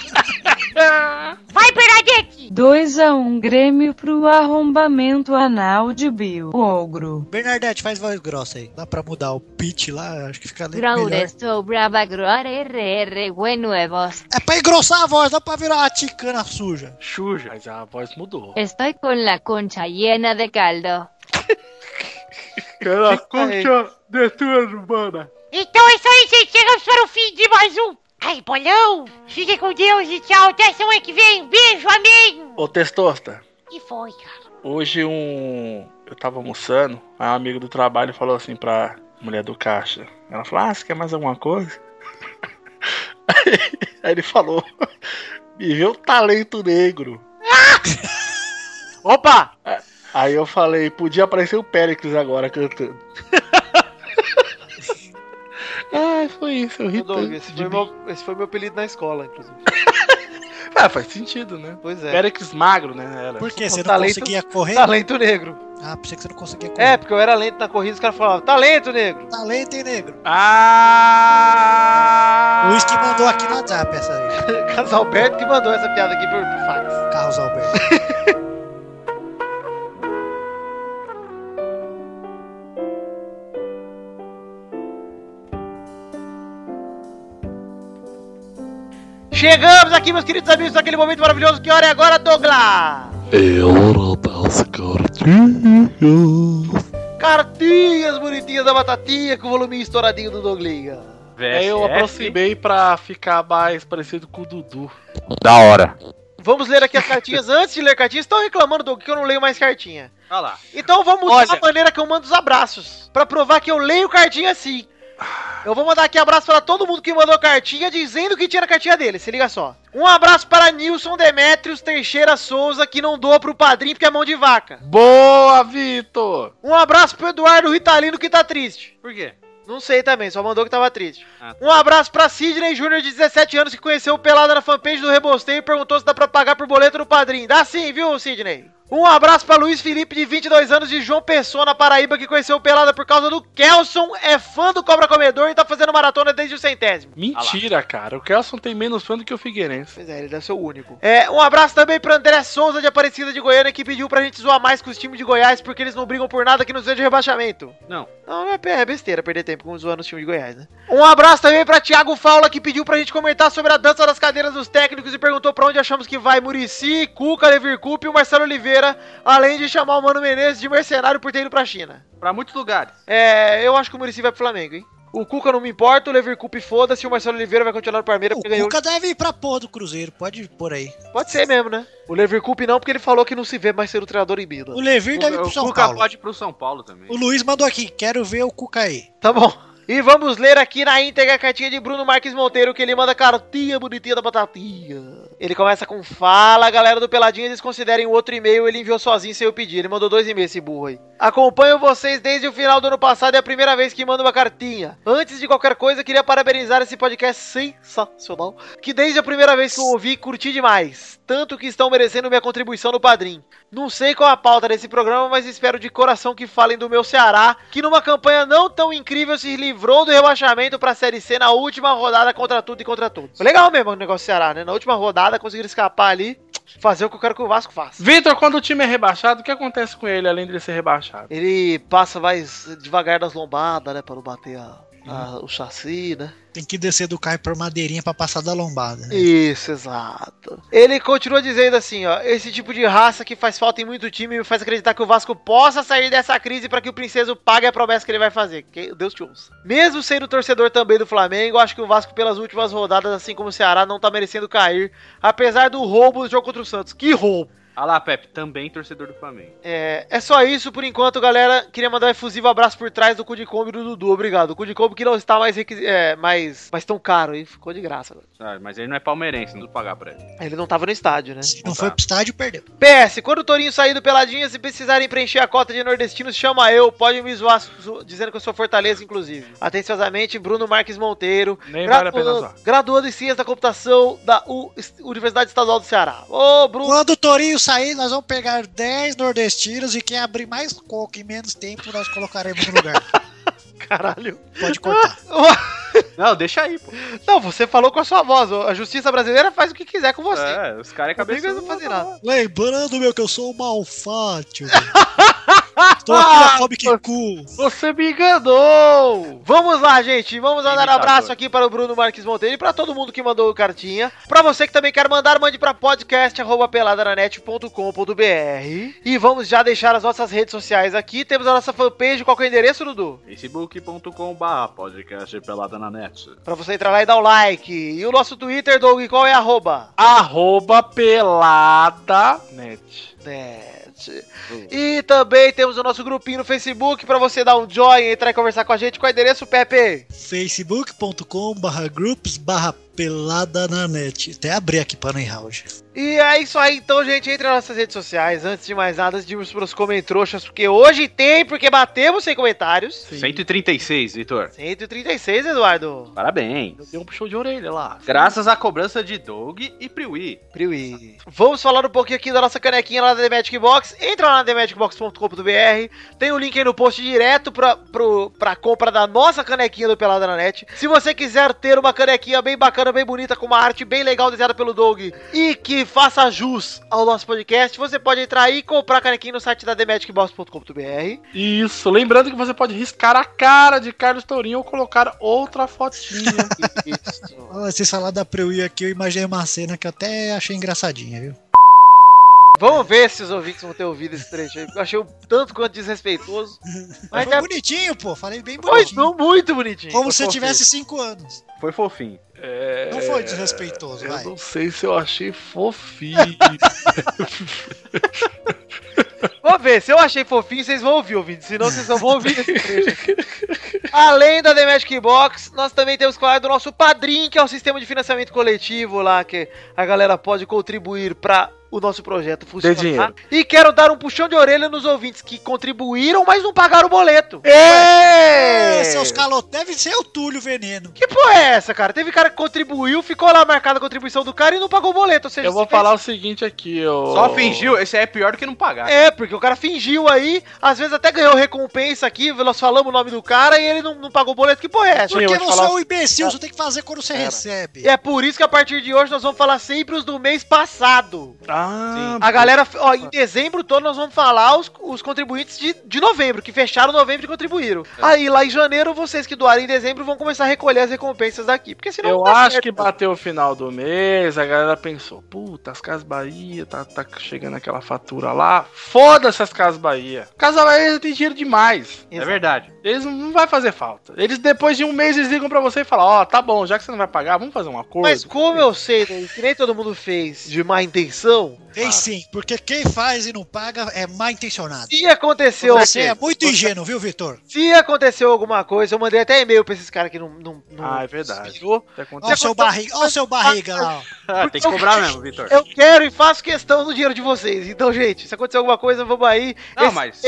Vai, Bernadette. 2 a 1 Grêmio pro arrombamento anal de Bill. Ogro. Bernadette, faz voz grossa aí. Dá pra mudar o pitch lá, acho que fica le- melhor. Progreso, brava, groar, RR, buen nuevos. É pra engrossar a voz, dá pra virar uma ticana suja. Xuja. Mas a voz mudou. Estoy con la concha llena de caldo. Aquela concha de tua urbana. Então é isso aí, gente. Chegamos para o fim de mais um. Ai, bolão. Fique com Deus e tchau. Até semana que vem. Beijo, amém. Ô, Testosta, que foi, cara? hoje um. Eu tava almoçando, aí um amigo do trabalho falou assim pra mulher do caixa. Ela falou: Ah, você quer mais alguma coisa? Aí, aí ele falou: Me vê o talento negro. Opa! Aí eu falei: Podia aparecer o Péricles agora cantando. ah, foi isso, eu ri Doug, tanto esse, de foi meu, esse foi meu apelido na escola, inclusive. Ah, faz sentido, né? Pois é. Péricles magro, né? Era. Por quê? Você não talento- conseguia correr? Talento negro. Ah, pensei que você não conseguia correr. É, porque eu era lento na corrida, os caras falavam, talento negro. Talento, hein, negro? Ah! Luiz que mandou aqui no WhatsApp essa aí. Carlos Alberto que mandou essa piada aqui por, por fax. Carlos Alberto. Chegamos aqui, meus queridos amigos, naquele momento maravilhoso. Que hora é agora, Douglas? É hora das cartinhas. Cartinhas bonitinhas da batatinha com o volume estouradinho do Douglinha. Aí eu aproximei pra ficar mais parecido com o Dudu. Da hora. Vamos ler aqui as cartinhas. Antes de ler cartinhas, estão reclamando, Doug, que eu não leio mais cartinha. Olha lá. Então vamos mudar Olha. a maneira que eu mando os abraços. Pra provar que eu leio cartinha assim. Eu vou mandar aqui abraço para todo mundo que mandou cartinha dizendo que tinha na cartinha dele. Se liga só. Um abraço para Nilson Demetrios Teixeira Souza, que não doa pro padrinho porque é mão de vaca. Boa, Vitor! Um abraço pro Eduardo Ritalino, que tá triste. Por quê? Não sei também, só mandou que tava triste. Ah. Um abraço pra Sidney Júnior, de 17 anos, que conheceu o Pelada na fanpage do Rebosteio e perguntou se dá pra pagar por boleto no padrinho. Dá sim, viu, Sidney? Um abraço pra Luiz Felipe, de 22 anos, de João Pessoa, na Paraíba, que conheceu o Pelada por causa do Kelson, é fã do Cobra Comedor e tá fazendo maratona desde o centésimo. Mentira, cara. O Kelson tem menos fã do que o Figueirense. Pois é, ele deve ser o único. É, um abraço também pro André Souza, de Aparecida de Goiânia, que pediu pra gente zoar mais com os times de Goiás, porque eles não brigam por nada que não seja de rebaixamento. Não. Não, é, é besteira perder tempo com zoando os times de Goiás, né? Um abraço também pra Thiago Faula, que pediu pra gente comentar sobre a dança das cadeiras dos técnicos e perguntou pra onde achamos que vai Murici, Cuca, Levir Coupe e o Marcelo Oliveira, além de chamar o Mano Menezes de mercenário por ter ido pra China. Pra muitos lugares. É, eu acho que o Murici vai pro Flamengo, hein? O Cuca não me importa, o Levir Coupe foda-se, o Marcelo Oliveira vai continuar no Palmeiras O porque ganhou. Cuca deve ir pra porra do Cruzeiro, pode pôr aí. Pode ser mesmo, né? O Levir Coupe não, porque ele falou que não se vê mais ser o treinador em Milan. O Levir deve ir o pro São Cuca Paulo. pode ir pro São Paulo também. O Luiz mandou aqui, quero ver o Cuca aí. Tá bom. E vamos ler aqui na íntegra a cartinha de Bruno Marques Monteiro, que ele manda cartinha bonitinha da batatinha. Ele começa com Fala, galera do Peladinha, desconsiderem o outro e-mail, ele enviou sozinho sem eu pedir. Ele mandou dois e-mails, esse burro aí. Acompanho vocês desde o final do ano passado, é a primeira vez que mando uma cartinha. Antes de qualquer coisa, queria parabenizar esse podcast sensacional, que desde a primeira vez que eu ouvi, curti demais. Tanto que estão merecendo minha contribuição no Padrim. Não sei qual a pauta desse programa, mas espero de coração que falem do meu Ceará, que numa campanha não tão incrível se livrou do rebaixamento pra Série C na última rodada contra tudo e contra todos. Legal mesmo o negócio do Ceará, né? Na última rodada conseguiram escapar ali, fazer o que eu quero que o Vasco faça. Vitor, quando o time é rebaixado, o que acontece com ele, além de ser rebaixado? Ele passa mais devagar das lombadas, né? Pra não bater a- a- o chassi, né? Tem que descer do carro por madeirinha pra passar da lombada. né? Isso, exato. Ele continua dizendo assim, ó, esse tipo de raça que faz falta em muito time me faz acreditar que o Vasco possa sair dessa crise para que o Princeso pague a promessa que ele vai fazer. Que Deus te ouça. Mesmo sendo torcedor também do Flamengo, acho que o Vasco pelas últimas rodadas, assim como o Ceará, não tá merecendo cair, apesar do roubo do jogo contra o Santos. Que roubo! Ah lá, Pepe, também torcedor do Flamengo. É, é só isso por enquanto, galera. Queria mandar um efusivo abraço por trás do cu de combo e do Dudu. Obrigado. O cu de combo que não está mais, é, mais, mais tão caro, hein? Ficou de graça agora. Ah, mas ele não é palmeirense, não vou pagar pra ele. Ele não tava no estádio, né? Se não foi pro estádio, perdeu. PS, quando o Torinho sair do Peladinha, se precisarem preencher a cota de nordestinos, chama eu. Pode me zoar zo- dizendo que eu sou Fortaleza, inclusive. Atenciosamente, Bruno Marques Monteiro. Nem vale a pena graduando, zoar. graduando em Ciência da Computação da U- Universidade Estadual do Ceará. Ô, Bruno. Quando o Torinho sair, nós vamos pegar 10 nordestinos e quem abrir mais coco em menos tempo, nós colocaremos no lugar. Caralho. Pode cortar. Não, deixa aí, pô. Não, você falou com a sua voz. A justiça brasileira faz o que quiser com você. É, os caras é cabeça não fazem nada. Lembrando, meu, que eu sou o malfátio. Estou aqui na Comic Cu. Você me enganou! Vamos lá, gente. Vamos mandar um Imitador. abraço aqui para o Bruno Marques Monteiro e para todo mundo que mandou cartinha. Para você que também quer mandar, mande para podcast@peladananet.com.br. E vamos já deixar as nossas redes sociais aqui. Temos a nossa fanpage. Qual que é o endereço, Dudu? facebook.com.br podcast pelada na net. Para você entrar lá e dar o like. E o nosso Twitter, Doug, qual é arroba? Arroba pelada net. E também temos o nosso grupinho no Facebook para você dar um join, entrar e conversar com a gente. Qual é o endereço, Pepe? facebook.com barra groups barra pelada na net. Até abrir aqui para hoje. E é isso aí, então, gente. Entre nas nossas redes sociais. Antes de mais nada, antes de irmos pros comentroxas, porque hoje tem, porque batemos sem comentários. 136, Vitor. 136, Eduardo. Parabéns. Deu um puxão de orelha lá. Graças à cobrança de Doug e Priwi. Priui. Vamos falar um pouquinho aqui da nossa canequinha lá da The Magic Box. Entra lá na themagicbox.com.br. Tem o link aí no post direto pra, pro, pra compra da nossa canequinha do Pelada na Net. Se você quiser ter uma canequinha bem bacana, bem bonita, com uma arte bem legal desenhada pelo Doug e que faça jus ao nosso podcast, você pode entrar aí e comprar a canequinha no site da themagicbox.com.br. Isso, lembrando que você pode riscar a cara de Carlos Tourinho ou colocar outra fotinha. Isso. Vocês falaram da Preuí aqui, eu imaginei uma cena que eu até achei engraçadinha, viu? Vamos ver se os ouvintes vão ter ouvido esse trecho aí. Eu achei um tanto quanto desrespeitoso. Mas foi é bonitinho, pô. Falei bem foi bonitinho. não, muito bonitinho. Como foi se eu fofinho. tivesse 5 anos. Foi fofinho. É, Não foi desrespeitoso, Eu vai. não sei se eu achei fofinho. Vamos ver, se eu achei fofinho, vocês vão ouvir, ouvintes. Senão vocês só vão ouvir esse trecho. aqui. Além da The Magic Box, nós também temos que falar do nosso padrinho, que é o sistema de financiamento coletivo lá, que a galera pode contribuir para o nosso projeto funcionar. E quero dar um puxão de orelha nos ouvintes que contribuíram, mas não pagaram o boleto. É, seus calotes. Deve ser o Túlio Veneno. Que porra é essa, cara? Teve cara que contribuiu, ficou lá marcada a contribuição do cara e não pagou o boleto. Ou seja, Eu vou se fez- falar o seguinte aqui, eu... Só fingiu, esse aí é pior do que não pagar. É, porque o cara fingiu aí, às vezes até ganhou recompensa aqui, nós falamos o nome do cara e ele não, não pagou o boleto. Que porra é essa? Sim, Porque falar- é um imbecil, você tem que fazer quando você recebe. E é por isso que a partir de hoje nós vamos falar sempre os do mês passado. Ah, A galera, ó, em dezembro todo nós vamos falar os, os contribuintes de, de novembro, que fecharam novembro e contribuíram. Aí lá em janeiro, vocês que doarem em dezembro vão começar a recolher as recompensas daqui. Porque senão eu dá acho certo. que bateu o final do mês, a galera pensou, puta, as Casas Bahia, tá, tá chegando aquela fatura lá, foda-se as Casas Bahia. Casa Bahia tem dinheiro demais. É verdade. Eles não, não vai fazer falta. Eles depois de um mês eles ligam pra você e falam, ó, tá bom, já que você não vai pagar, vamos fazer um acordo. Mas como eu sei, né, que nem todo mundo fez de má intenção, Tem sim, porque quem faz e não paga é mal intencionado. se aconteceu... Você é muito ingênuo, viu, Vitor? Se aconteceu alguma coisa, eu mandei até e-mail pra esses caras que não, não, não Ah, é verdade. inspirou. Olha o seu barriga, olha o seu barriga lá. Ah, tem que cobrar mesmo, Vitor. Eu quero e faço questão do dinheiro de vocês. Então, gente, se acontecer alguma coisa, vamos aí. Não, Esse mas-.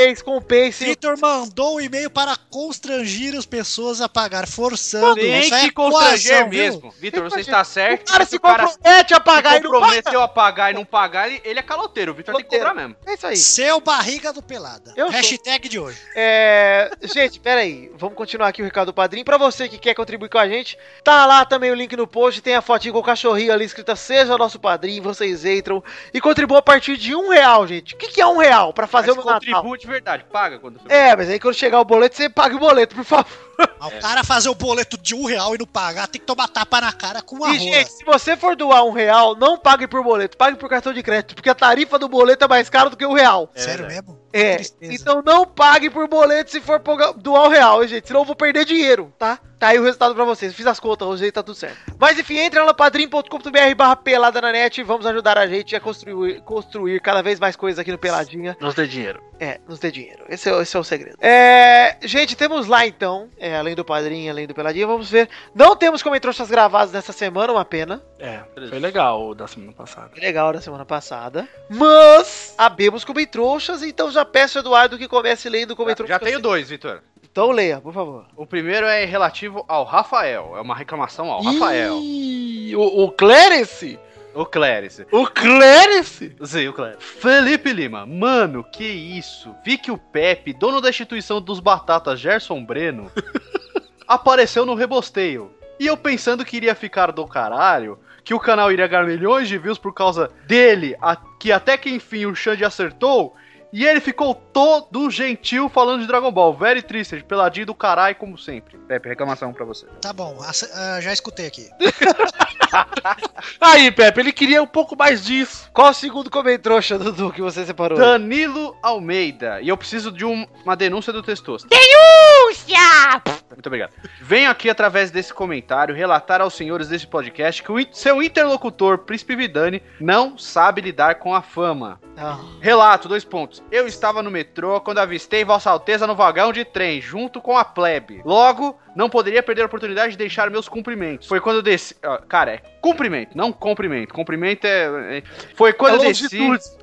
Vitor mandou um e-mail para constrangir as pessoas a pagar, forçando. Tem Isso é que constranger coação, mesmo. Vitor, você está certo. O cara Se se compromete a pagar se e não paga. comprometeu a pagar e não pagar, ele, ele é caloteiro. O Vitor tem que cobrar mesmo. É isso aí. Seu barriga do pelada. Eu sou. Hashtag de hoje. É, gente, pera aí. Vamos continuar aqui o recado do padrinho. Pra você que quer contribuir com a gente, tá lá também o link no post. Tem a fotinha com o cachorrinho ali escrita Seja Nosso Padrinho. Vocês entram e contribuam a partir de um real, gente. O que, que é um real pra fazer Mas o meu Natal? contribui de verdade. Paga quando você É, mas aí quando chegar o boleto, você paga o boleto, por favor. Ah, O cara fazer o boleto de um real e não pagar, tem que tomar tapa na cara com uma E, rola. gente, se você for doar um real, não pague por boleto, pague por cartão de crédito, porque a tarifa do boleto é mais cara do que o real. Sério mesmo? É, tristeza. então não pague por boleto se for doar um real, hein, gente, senão eu vou perder dinheiro, tá? Tá aí o resultado pra vocês, fiz as contas, hoje tá tudo certo. Mas enfim, entre lá no padrim.com.br barra pelada na net, vamos ajudar a gente a construir, construir cada vez mais coisas aqui no Peladinha. Nos dê dinheiro. É, nos dê dinheiro. Esse é, esse é o segredo. É, gente, temos lá então, é, além do padrinho, além do Peladinha, vamos ver. Não temos comentários gravados nessa semana, uma pena. É, foi legal o da semana passada. Legal da semana passada. Mas abemos comentroxas, então já peço ao Eduardo que comece lendo o Já, já tenho dois, Vitor. Então leia, por favor. O primeiro é relativo ao Rafael. É uma reclamação ao Rafael. Ih, o, o Clarence? O Clérice. O Clérice? Sim, o Clérice. Felipe Lima. Mano, que isso. Vi que o Pepe, dono da instituição dos batatas Gerson Breno, apareceu no rebosteio. E eu pensando que iria ficar do caralho, que o canal iria ganhar milhões de views por causa dele, a- que até que enfim o Xande acertou, e ele ficou todo gentil falando de Dragon Ball. Very triste, peladinho do caralho, como sempre. Pepe, reclamação pra você. Tá bom, ah, já escutei aqui. Aí, Pepe, ele queria um pouco mais disso. Qual o segundo comentrouxa, Dudu, que você separou? Danilo Almeida. E eu preciso de um- uma denúncia do Testosta. Denúncia! Muito obrigado. Venho aqui, através desse comentário, relatar aos senhores desse podcast que o in- seu interlocutor, Príncipe Vidani, não sabe lidar com a fama. Ah, Relato, dois pontos. Eu estava no metrô quando avistei Vossa Alteza no vagão de trem, junto com a plebe. Logo, não poderia perder a oportunidade de deixar meus cumprimentos. Foi quando eu desci. cara, é cumprimento, não cumprimento. Cumprimento é. é- Foi quando É eu desci.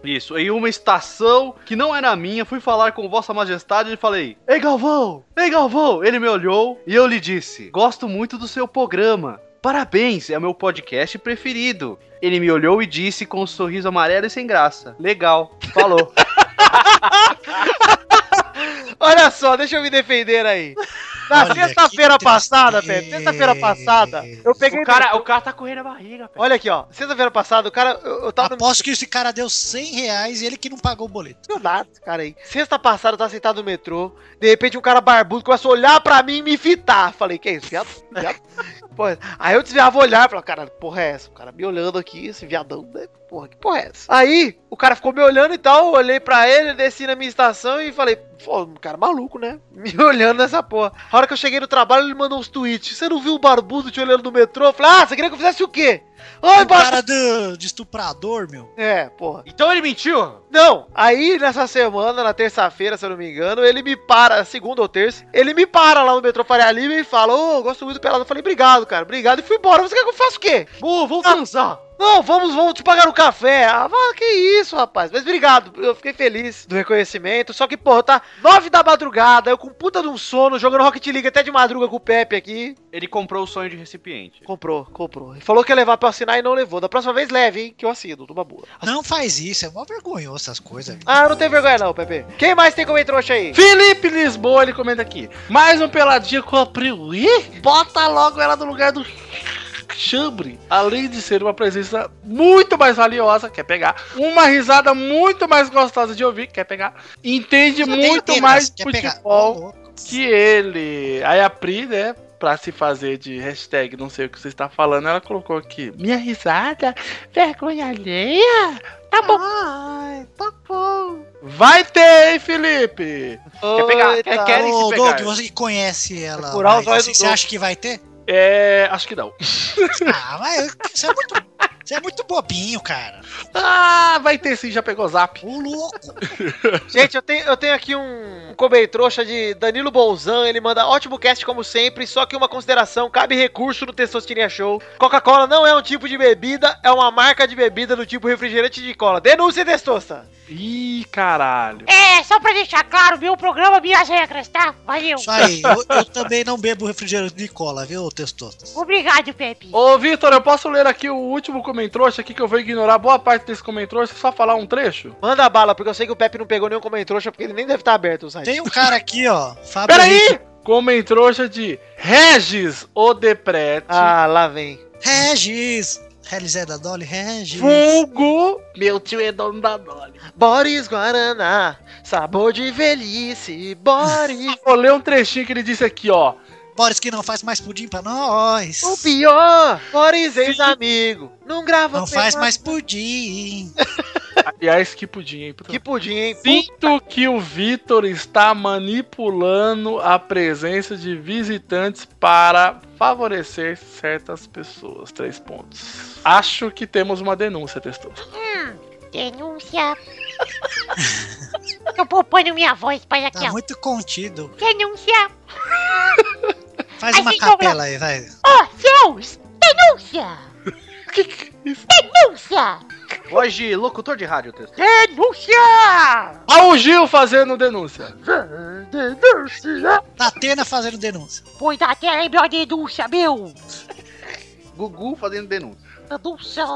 Isso, em uma estação que não era minha, fui falar com Vossa Majestade e falei: Ei Galvão! Ei Galvão! Ele me olhou e eu lhe disse: Gosto muito do seu programa. Parabéns, é o meu podcast preferido. Ele me olhou e disse com um sorriso amarelo e sem graça: Legal, falou. Olha só, deixa eu me defender aí. Na sexta-feira passada. Pepe, sexta-feira passada, eu peguei. o, cara, o cara tá correndo a barriga, Pepe. Olha aqui, ó. Sexta-feira passada, o cara. Eu, eu tava no Aposto que esse cara deu 100 reais e ele que não pagou o boleto. Nada, cara aí. Sexta passada eu tava sentado no metrô, de repente um cara barbudo começou a olhar pra mim e me fitar. Falei, que é isso, viado? viado? Pô, aí eu desviava o olhar, falei, cara, que porra é essa? O cara me olhando aqui, esse viadão, né? Porra, que porra é essa? Aí, o cara ficou me olhando e tal, eu olhei pra ele, desci na minha estação e falei, pô, cara maluco, né? Me olhando nessa porra. A hora que eu cheguei no trabalho, ele mandou uns tweets. Você não viu o barbudo te olhando no metrô? Eu falei, ah, você queria que eu fizesse o quê? Oi, O barbudo! cara do, de estuprador, meu. É, porra. Então ele mentiu? Não, aí nessa semana, na terça-feira, se eu não me engano, ele me para, segunda ou terça, ele me para lá no metrô Faria Lima e fala, ô, gosto muito do pelado. Eu falei, obrigado, cara, obrigado, e fui embora. Você quer que eu faça o quê? Boa, vamos transar. Não, vamos, vamos te pagar um café. Ah, que isso, rapaz. Mas obrigado, eu fiquei feliz do reconhecimento. Só que, porra, tá nove da madrugada, eu com puta de um sono, jogando Rocket League até de madruga com o Pepe aqui. Ele comprou o sonho de recipiente. Comprou, comprou. Ele falou que ia levar pra eu assinar e não levou. Da próxima vez leve, hein, que eu assino, numa boa. Não faz isso, é mó vergonhoso essas coisas. Ah, não tem vergonha não, Pepe. Quem mais tem comentrouxa aí? Felipe Lisboa, ele comenta aqui. Mais um peladinho com a Priu. Ih, bota logo ela no lugar do chambre. Além de ser uma presença muito mais valiosa, quer pegar. Uma risada muito mais gostosa de ouvir, quer pegar. Entende muito Tem mais pegar? Futebol que ele. Aí a Pri, né? Pra se fazer de hashtag, não sei o que você está falando, ela colocou aqui. Minha risada, vergonha alheia. Tá bom. Ai, tá bom. Vai ter, hein, Felipe? Quer pegar? Oi, Quer- tá. querem Ô, se Doug, pegar? você que conhece ela. furar os olhos do você Doug. acha que vai ter? É. Acho que não. Ah, mas você é muito, você é muito bobinho, cara. Ah, vai ter sim, já pegou o zap. Ô, louco. Gente, eu tenho, eu trouxa aqui um trouxa de Danilo Bolzan. Ele manda ótimo cast como sempre, só que uma consideração: cabe recurso no Testosterinha Show. Coca-Cola não é um tipo de bebida, é uma marca de bebida do tipo refrigerante de cola. Denúncia, Testosta! Ih, caralho. É, só pra deixar claro, meu programa, minhas regras, tá? Valeu. Isso aí, eu, eu também não bebo refrigerante de cola, viu, Testosta? Obrigado, Pepe. Ô, Vitor, eu posso ler aqui o último comentrouxa aqui que eu vou ignorar boa parte desse comentrouxa e só falar um trecho? Manda bala, porque eu sei que o Pepe não pegou nenhum comentrouxa, porque ele nem deve estar aberto o site. Tem um cara aqui, ó. Fábio Peraí! Comentrouxa de Regis Odeprete. Ah, lá vem. Regis. Relis da Dolly, Regis. Vulgo, meu tio é dono da Dolly. Boris Guaraná, sabor de velhice, Boris. Vou ler um trechinho que ele disse aqui, ó. Boris que não faz mais pudim pra nós. o pior, Boris ex-amigo, não grava Não faz mais pudim. Aliás, que pudim, hein? Que pudim, hein? Sinto que o Vitor está manipulando a presença de visitantes para favorecer certas pessoas. Três pontos. Acho que temos uma denúncia, testou. Denúncia. Tô poupando minha voz para aqui, Tá ó. muito contido. Denúncia. Faz uma capela aí, vai. Ó, céus. Denúncia. Que que é isso? Denúncia. Hoje, locutor de rádio, texto. Denúncia. O Gil fazendo denúncia. Denúncia. Datena fazendo denúncia. Põe da tela aí, meu denúncia, meu. Gugu fazendo denúncia denúncia!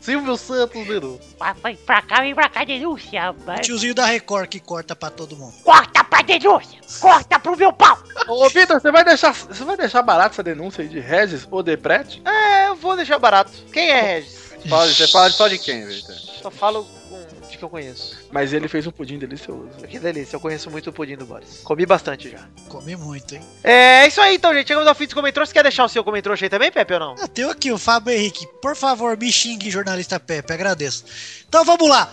Silvio Santos né, denúncia. Vem pra cá, vem pra cá, denúncia. Mas... O tiozinho da Record que corta pra todo mundo. Corta pra denúncia! Corta pro meu pau! Ô, Vitor, você vai deixar. Você vai deixar barato essa denúncia aí de Regis ou Deprete? É, eu vou deixar barato. Quem é Regis? Fala, você fala, só de quem, Vitor? Só falo de que eu conheço. Mas ele fez um pudim delicioso. Que delícia, eu conheço muito o pudim do Boris. Comi bastante já. Comi muito, hein? É isso aí então, gente. Chegamos ao fim dos comentários. Você quer deixar o seu comentário aí também, Pepe, ou não? Ah, tem aqui o Fábio Henrique. Por favor, me xingue, jornalista Pepe. Agradeço. Então vamos lá.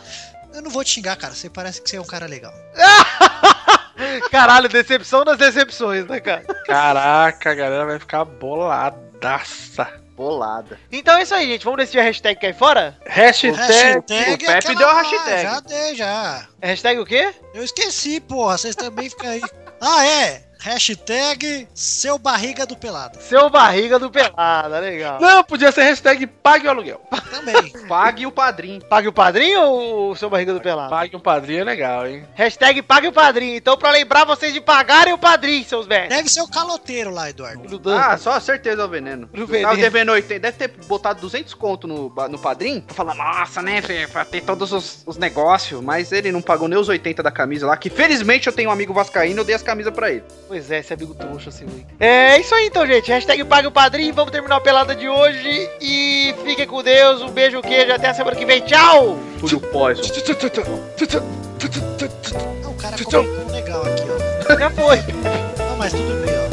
Eu não vou te xingar, cara. Você parece que você é um cara legal. Caralho, decepção das decepções, né, cara? Caraca, a galera vai ficar boladaça. Bolada. Então é isso aí, gente. Vamos decidir a hashtag que aí fora? Hashtag. Hashtag o Pepe aquela deu a hashtag. Já dei, já. É Hashtag o quê? Eu esqueci, porra. Vocês também ficam aí. Ah, é. Hashtag seu barriga do pelado. Seu barriga do pelada, legal. Não, podia ser hashtag pague o aluguel. Também. Pague o padrinho. Pague o padrinho ou o seu barriga do pelado? Pague um padrinho é legal, hein? Hashtag pague o padrinho. Então, pra lembrar vocês de pagarem o padrinho, seus velhos. Deve ser o caloteiro lá, Eduardo. Ah, só certeza é o veneno. No Tava veneno. devendo 80, deve ter botado 200 conto no, no padrinho. Pra falar, nossa, né, Fê, pra ter todos os, os negócios. Mas ele não pagou nem os 80 da camisa lá. Que felizmente eu tenho um amigo vascaíno, eu dei as camisas pra ele. Pois é, esse amigo trouxa, assim, muito. É isso aí então, gente. Hashtag pague o padrinho. Vamos terminar a pelada de hoje. E fiquem com Deus. Um beijo, queijo. Até a semana que vem. Tchau! Túlio Poison. Ah, o cara comentou legal aqui, ó. Já foi. Não, mas tudo bem, ó.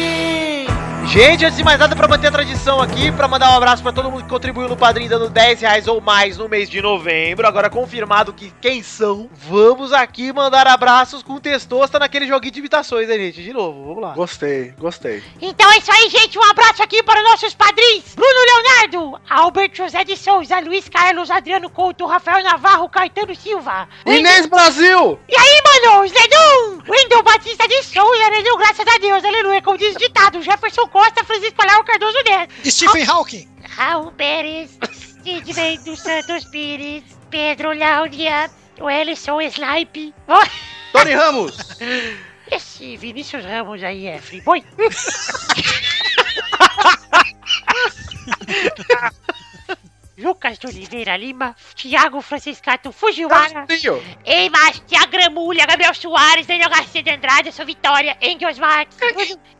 Gente, antes de mais nada, pra manter a tradição aqui, pra mandar um abraço pra todo mundo que contribuiu no padrinho dando 10 reais ou mais no mês de novembro. Agora confirmado que quem são, vamos aqui mandar abraços com testosta naquele joguinho de imitações, né, gente? De novo, vamos lá. Gostei, gostei. Então é isso aí, gente. Um abraço aqui para nossos padrinhos: Bruno Leonardo, Albert José de Souza, Luiz Carlos, Adriano Couto, Rafael Navarro, Caetano Silva. Inês Brasil! E aí, mano, os! Wendel Batista de Souza, Nedum, graças a Deus, aleluia. Como diz o ditado, Jefferson Costa, Francisco Alau, Cardoso Neto. Stephen Hawking. Raul Pérez, Sidney dos Santos Pires, Pedro Láudia, Wellison Snipe. Oh, Tony Ramos! esse Vinícius Ramos aí é friboi. Lucas de Oliveira Lima, Thiago Franciscato Fujiwara, Tio. Eimas, Thiago Gramulha, Gabriel Soares, Daniel Garcia de Andrade, sou Vitória, Engels Marques,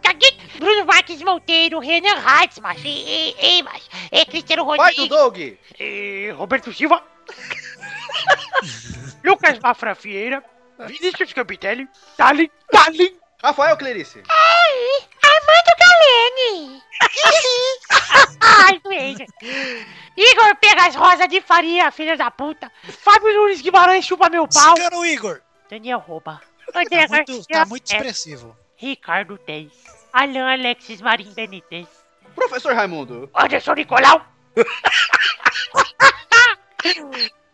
Caguito, Bruno Marques Monteiro, Renan Heitzmas, Eimas, e Cristiano Pai do Rodrigues, Doug! e Roberto Silva, Lucas Mafra Vieira, Vinícius Capitelli, Dali, Dali, Rafael Clerice! Armando Galene. Ai, doente. Igor Pegas Rosa de Faria, filha da puta. Fábio Nunes Guimarães chupa meu pau. Cigano Igor. Daniel Rouba. Tá muito, tá muito é, expressivo. Ricardo Teis. Alan Alexis Marim Benítez. Professor Raimundo! Anderson Nicolau.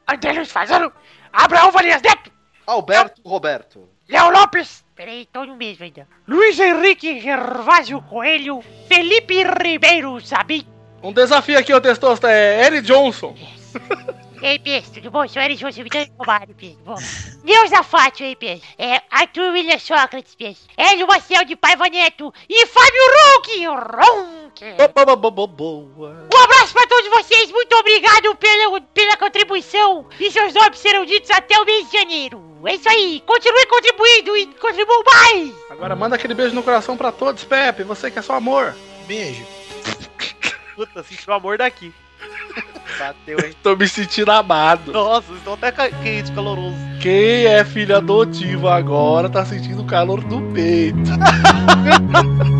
André Luiz Fazano. Abraão Valias Neto. Alberto Roberto! Léo Lopes. Peraí, tô no mesmo ainda. Luiz Henrique Gervásio Coelho. Felipe Ribeiro Sabim. Um desafio aqui, ô Testosta, é Eric Johnson. Ei, PS, tudo bom? Sou Eric José Vitória Romário, PS. Bom. Neuza Fátio, aí, PS. É, Arthur William Sócrates, PS. Hélio Marcel de Paiva Neto. E Fábio Ronque. Ronque. Boa, boa, boa, boa. Um abraço pra todos vocês. Muito obrigado pela, pela contribuição. E seus nomes serão ditos até o mês de janeiro. É isso aí. Continue contribuindo e contribuam mais. Agora manda aquele beijo no coração pra todos, Pepe. Você que é só amor. Beijo. Puta, senti o amor daqui. Bateu, hein? Tô me sentindo amado. Nossa, estou até quente, caloroso. Quem é filho adotivo agora tá sentindo o calor do peito.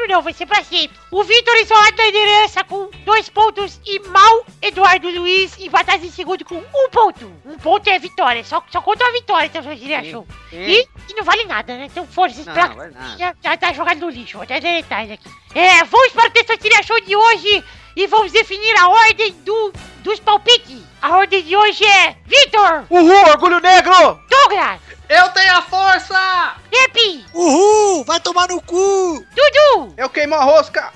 ano não. Vai ser pra sempre. O Vitor isolado na liderança com dois pontos e Mal Eduardo Luiz empatados em segundo com um ponto. Um ponto é vitória. Só, só conta a vitória, então, você achou. E, e não vale nada, né? Então, força, esse Não, placar vale nada. já, já tá jogado no lixo. Vou até deletar isso aqui. É, vamos para o Testosterinha Show de hoje e vamos definir a ordem do, dos palpites. A ordem de hoje é Vitor, Uhul, orgulho negro! Douglas, Eu tenho a força! Pepe, Uhul! Vai tomar no cu! Dudu Eu queimo a rosca!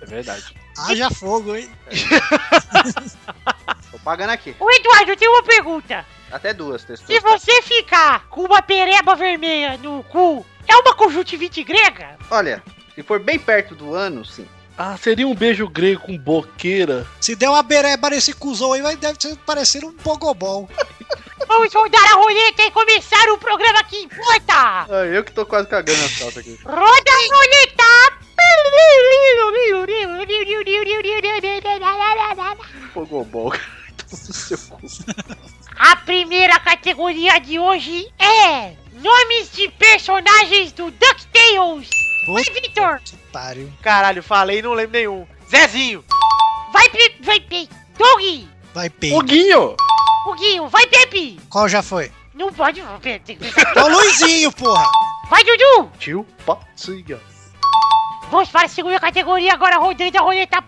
É verdade. Haja fogo, hein? Tô pagando aqui. O Eduardo, eu tenho uma pergunta. Até duas, Se testou. você ficar com uma pereba vermelha no cu, é uma conjuntivite grega? Olha, se for bem perto do ano, sim. Ah, seria um beijo grego com boqueira. Se der uma bereba nesse cuzão aí, vai deve ser parecer um pogobol. Vamos rodar a roleta e começar o programa que importa. Ah, eu que tô quase cagando a salta aqui. Roda a roleta. Pogobol. A primeira categoria de hoje é nomes de personagens do DuckTales. Vai, Vitor. Pariu. Caralho, falei e não lembro nenhum. Zezinho! Vai, Pe vai, Pe Doug. Vai, Pei. O Guinho! O Guinho. Vai, Pepe. Qual já foi? Não pode. Pe- tem que pensar. É o Luizinho, porra! Vai, Dudu. Tio Patinha. Vamos para a segunda categoria agora, rodando a roleta.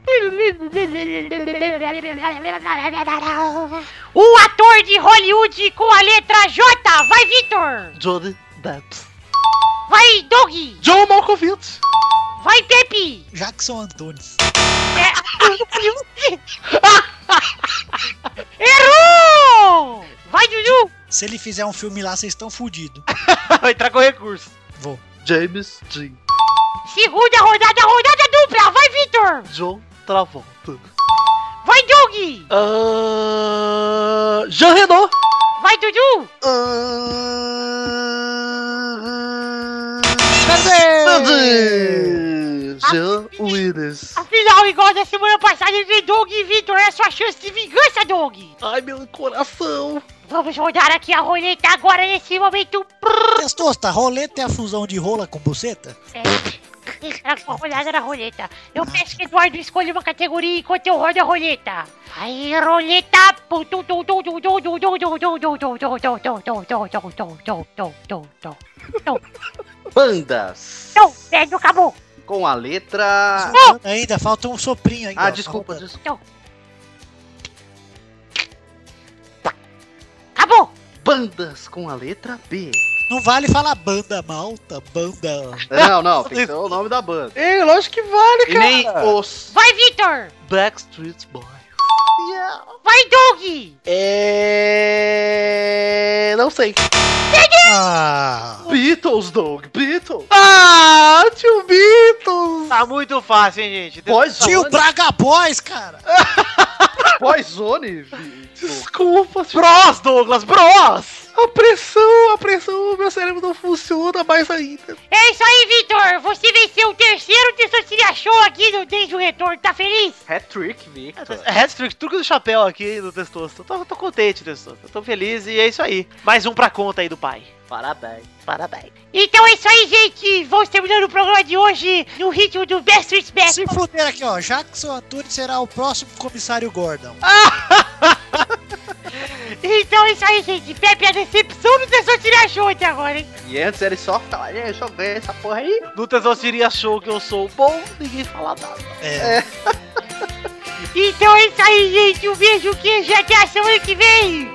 O ator de Hollywood com a letra J. Vai, Vitor. Johnny Depp. Vai, Doug. John Malkovich! Vai, Pepe. Jackson Antunes. Errou! Vai, Dudu. Se ele fizer um filme lá, vocês estão fudidos. Vai entrar com recurso. Vou. James Dean. Segunda rodada, rodada dupla. Vai, Vitor. John Travolta. Vai, Doug. Ah, Jean Renault. Vai, Dudu. Jean Willis. Afinal, igual da semana passada entre Doug e Vitor, é a sua chance de vingança, Doug. Ai, meu coração. Vamos rodar aqui a roleta agora nesse momento. Testosta, roleta é a fusão de rola com buceta? É, a rodada na roleta. Eu peço que Eduardo escolha uma categoria enquanto eu rodo a roleta. Aí, roleta. Bandas. Não, perde, acabou. Com a letra. Ainda falta um soprinho ainda. Ah, desculpa, Tá desculpa. Bandas com a letra B. Não vale falar banda malta, banda. Não, não, tem que ser o nome da banda. Ei, lógico que vale, E cara! nem os. Vai, Vitor. Backstreet Boy. Vai, Doug. É. Não sei. Ah, Beatles, Doug. Beatles. Ah, tio Beatles! Tá muito fácil, hein, gente? tio Braga Boys, cara. Boyzone? Desculpa, tio. Bros, Douglas, bros! A pressão, a pressão, meu cérebro não funciona mais ainda. É isso aí, Vitor. Você venceu o terceiro Testosterinha Show aqui no Desde o Retorno. Tá feliz? Hat-trick, Victor. É Hat-trick, truque do chapéu aqui do Testosto. Tô, tô contente, Testosto. Tô feliz e é isso aí. Mais um pra conta aí do pai. Parabéns. Parabéns. Então é isso aí, gente. Vamos terminando o programa de hoje no ritmo do Best Street Best. Se fuder aqui, ó. Jackson Antunes será o próximo comissário Gordon. Então é isso aí, gente. Pepe, a decepção do Testosterinha Show até agora, hein? E antes ele só ficava, "Ei, deixa eu ver essa porra aí. No Testosteria Show que eu sou bom, ninguém fala nada. É. Então é isso aí, gente. Um beijo, queijo até a semana que vem.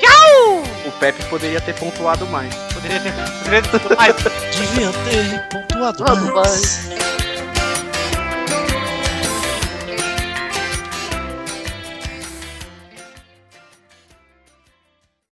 Tchau! O Pepe poderia ter pontuado mais. Poderia ter, poderia ter mais. Devia ter pontuado mais.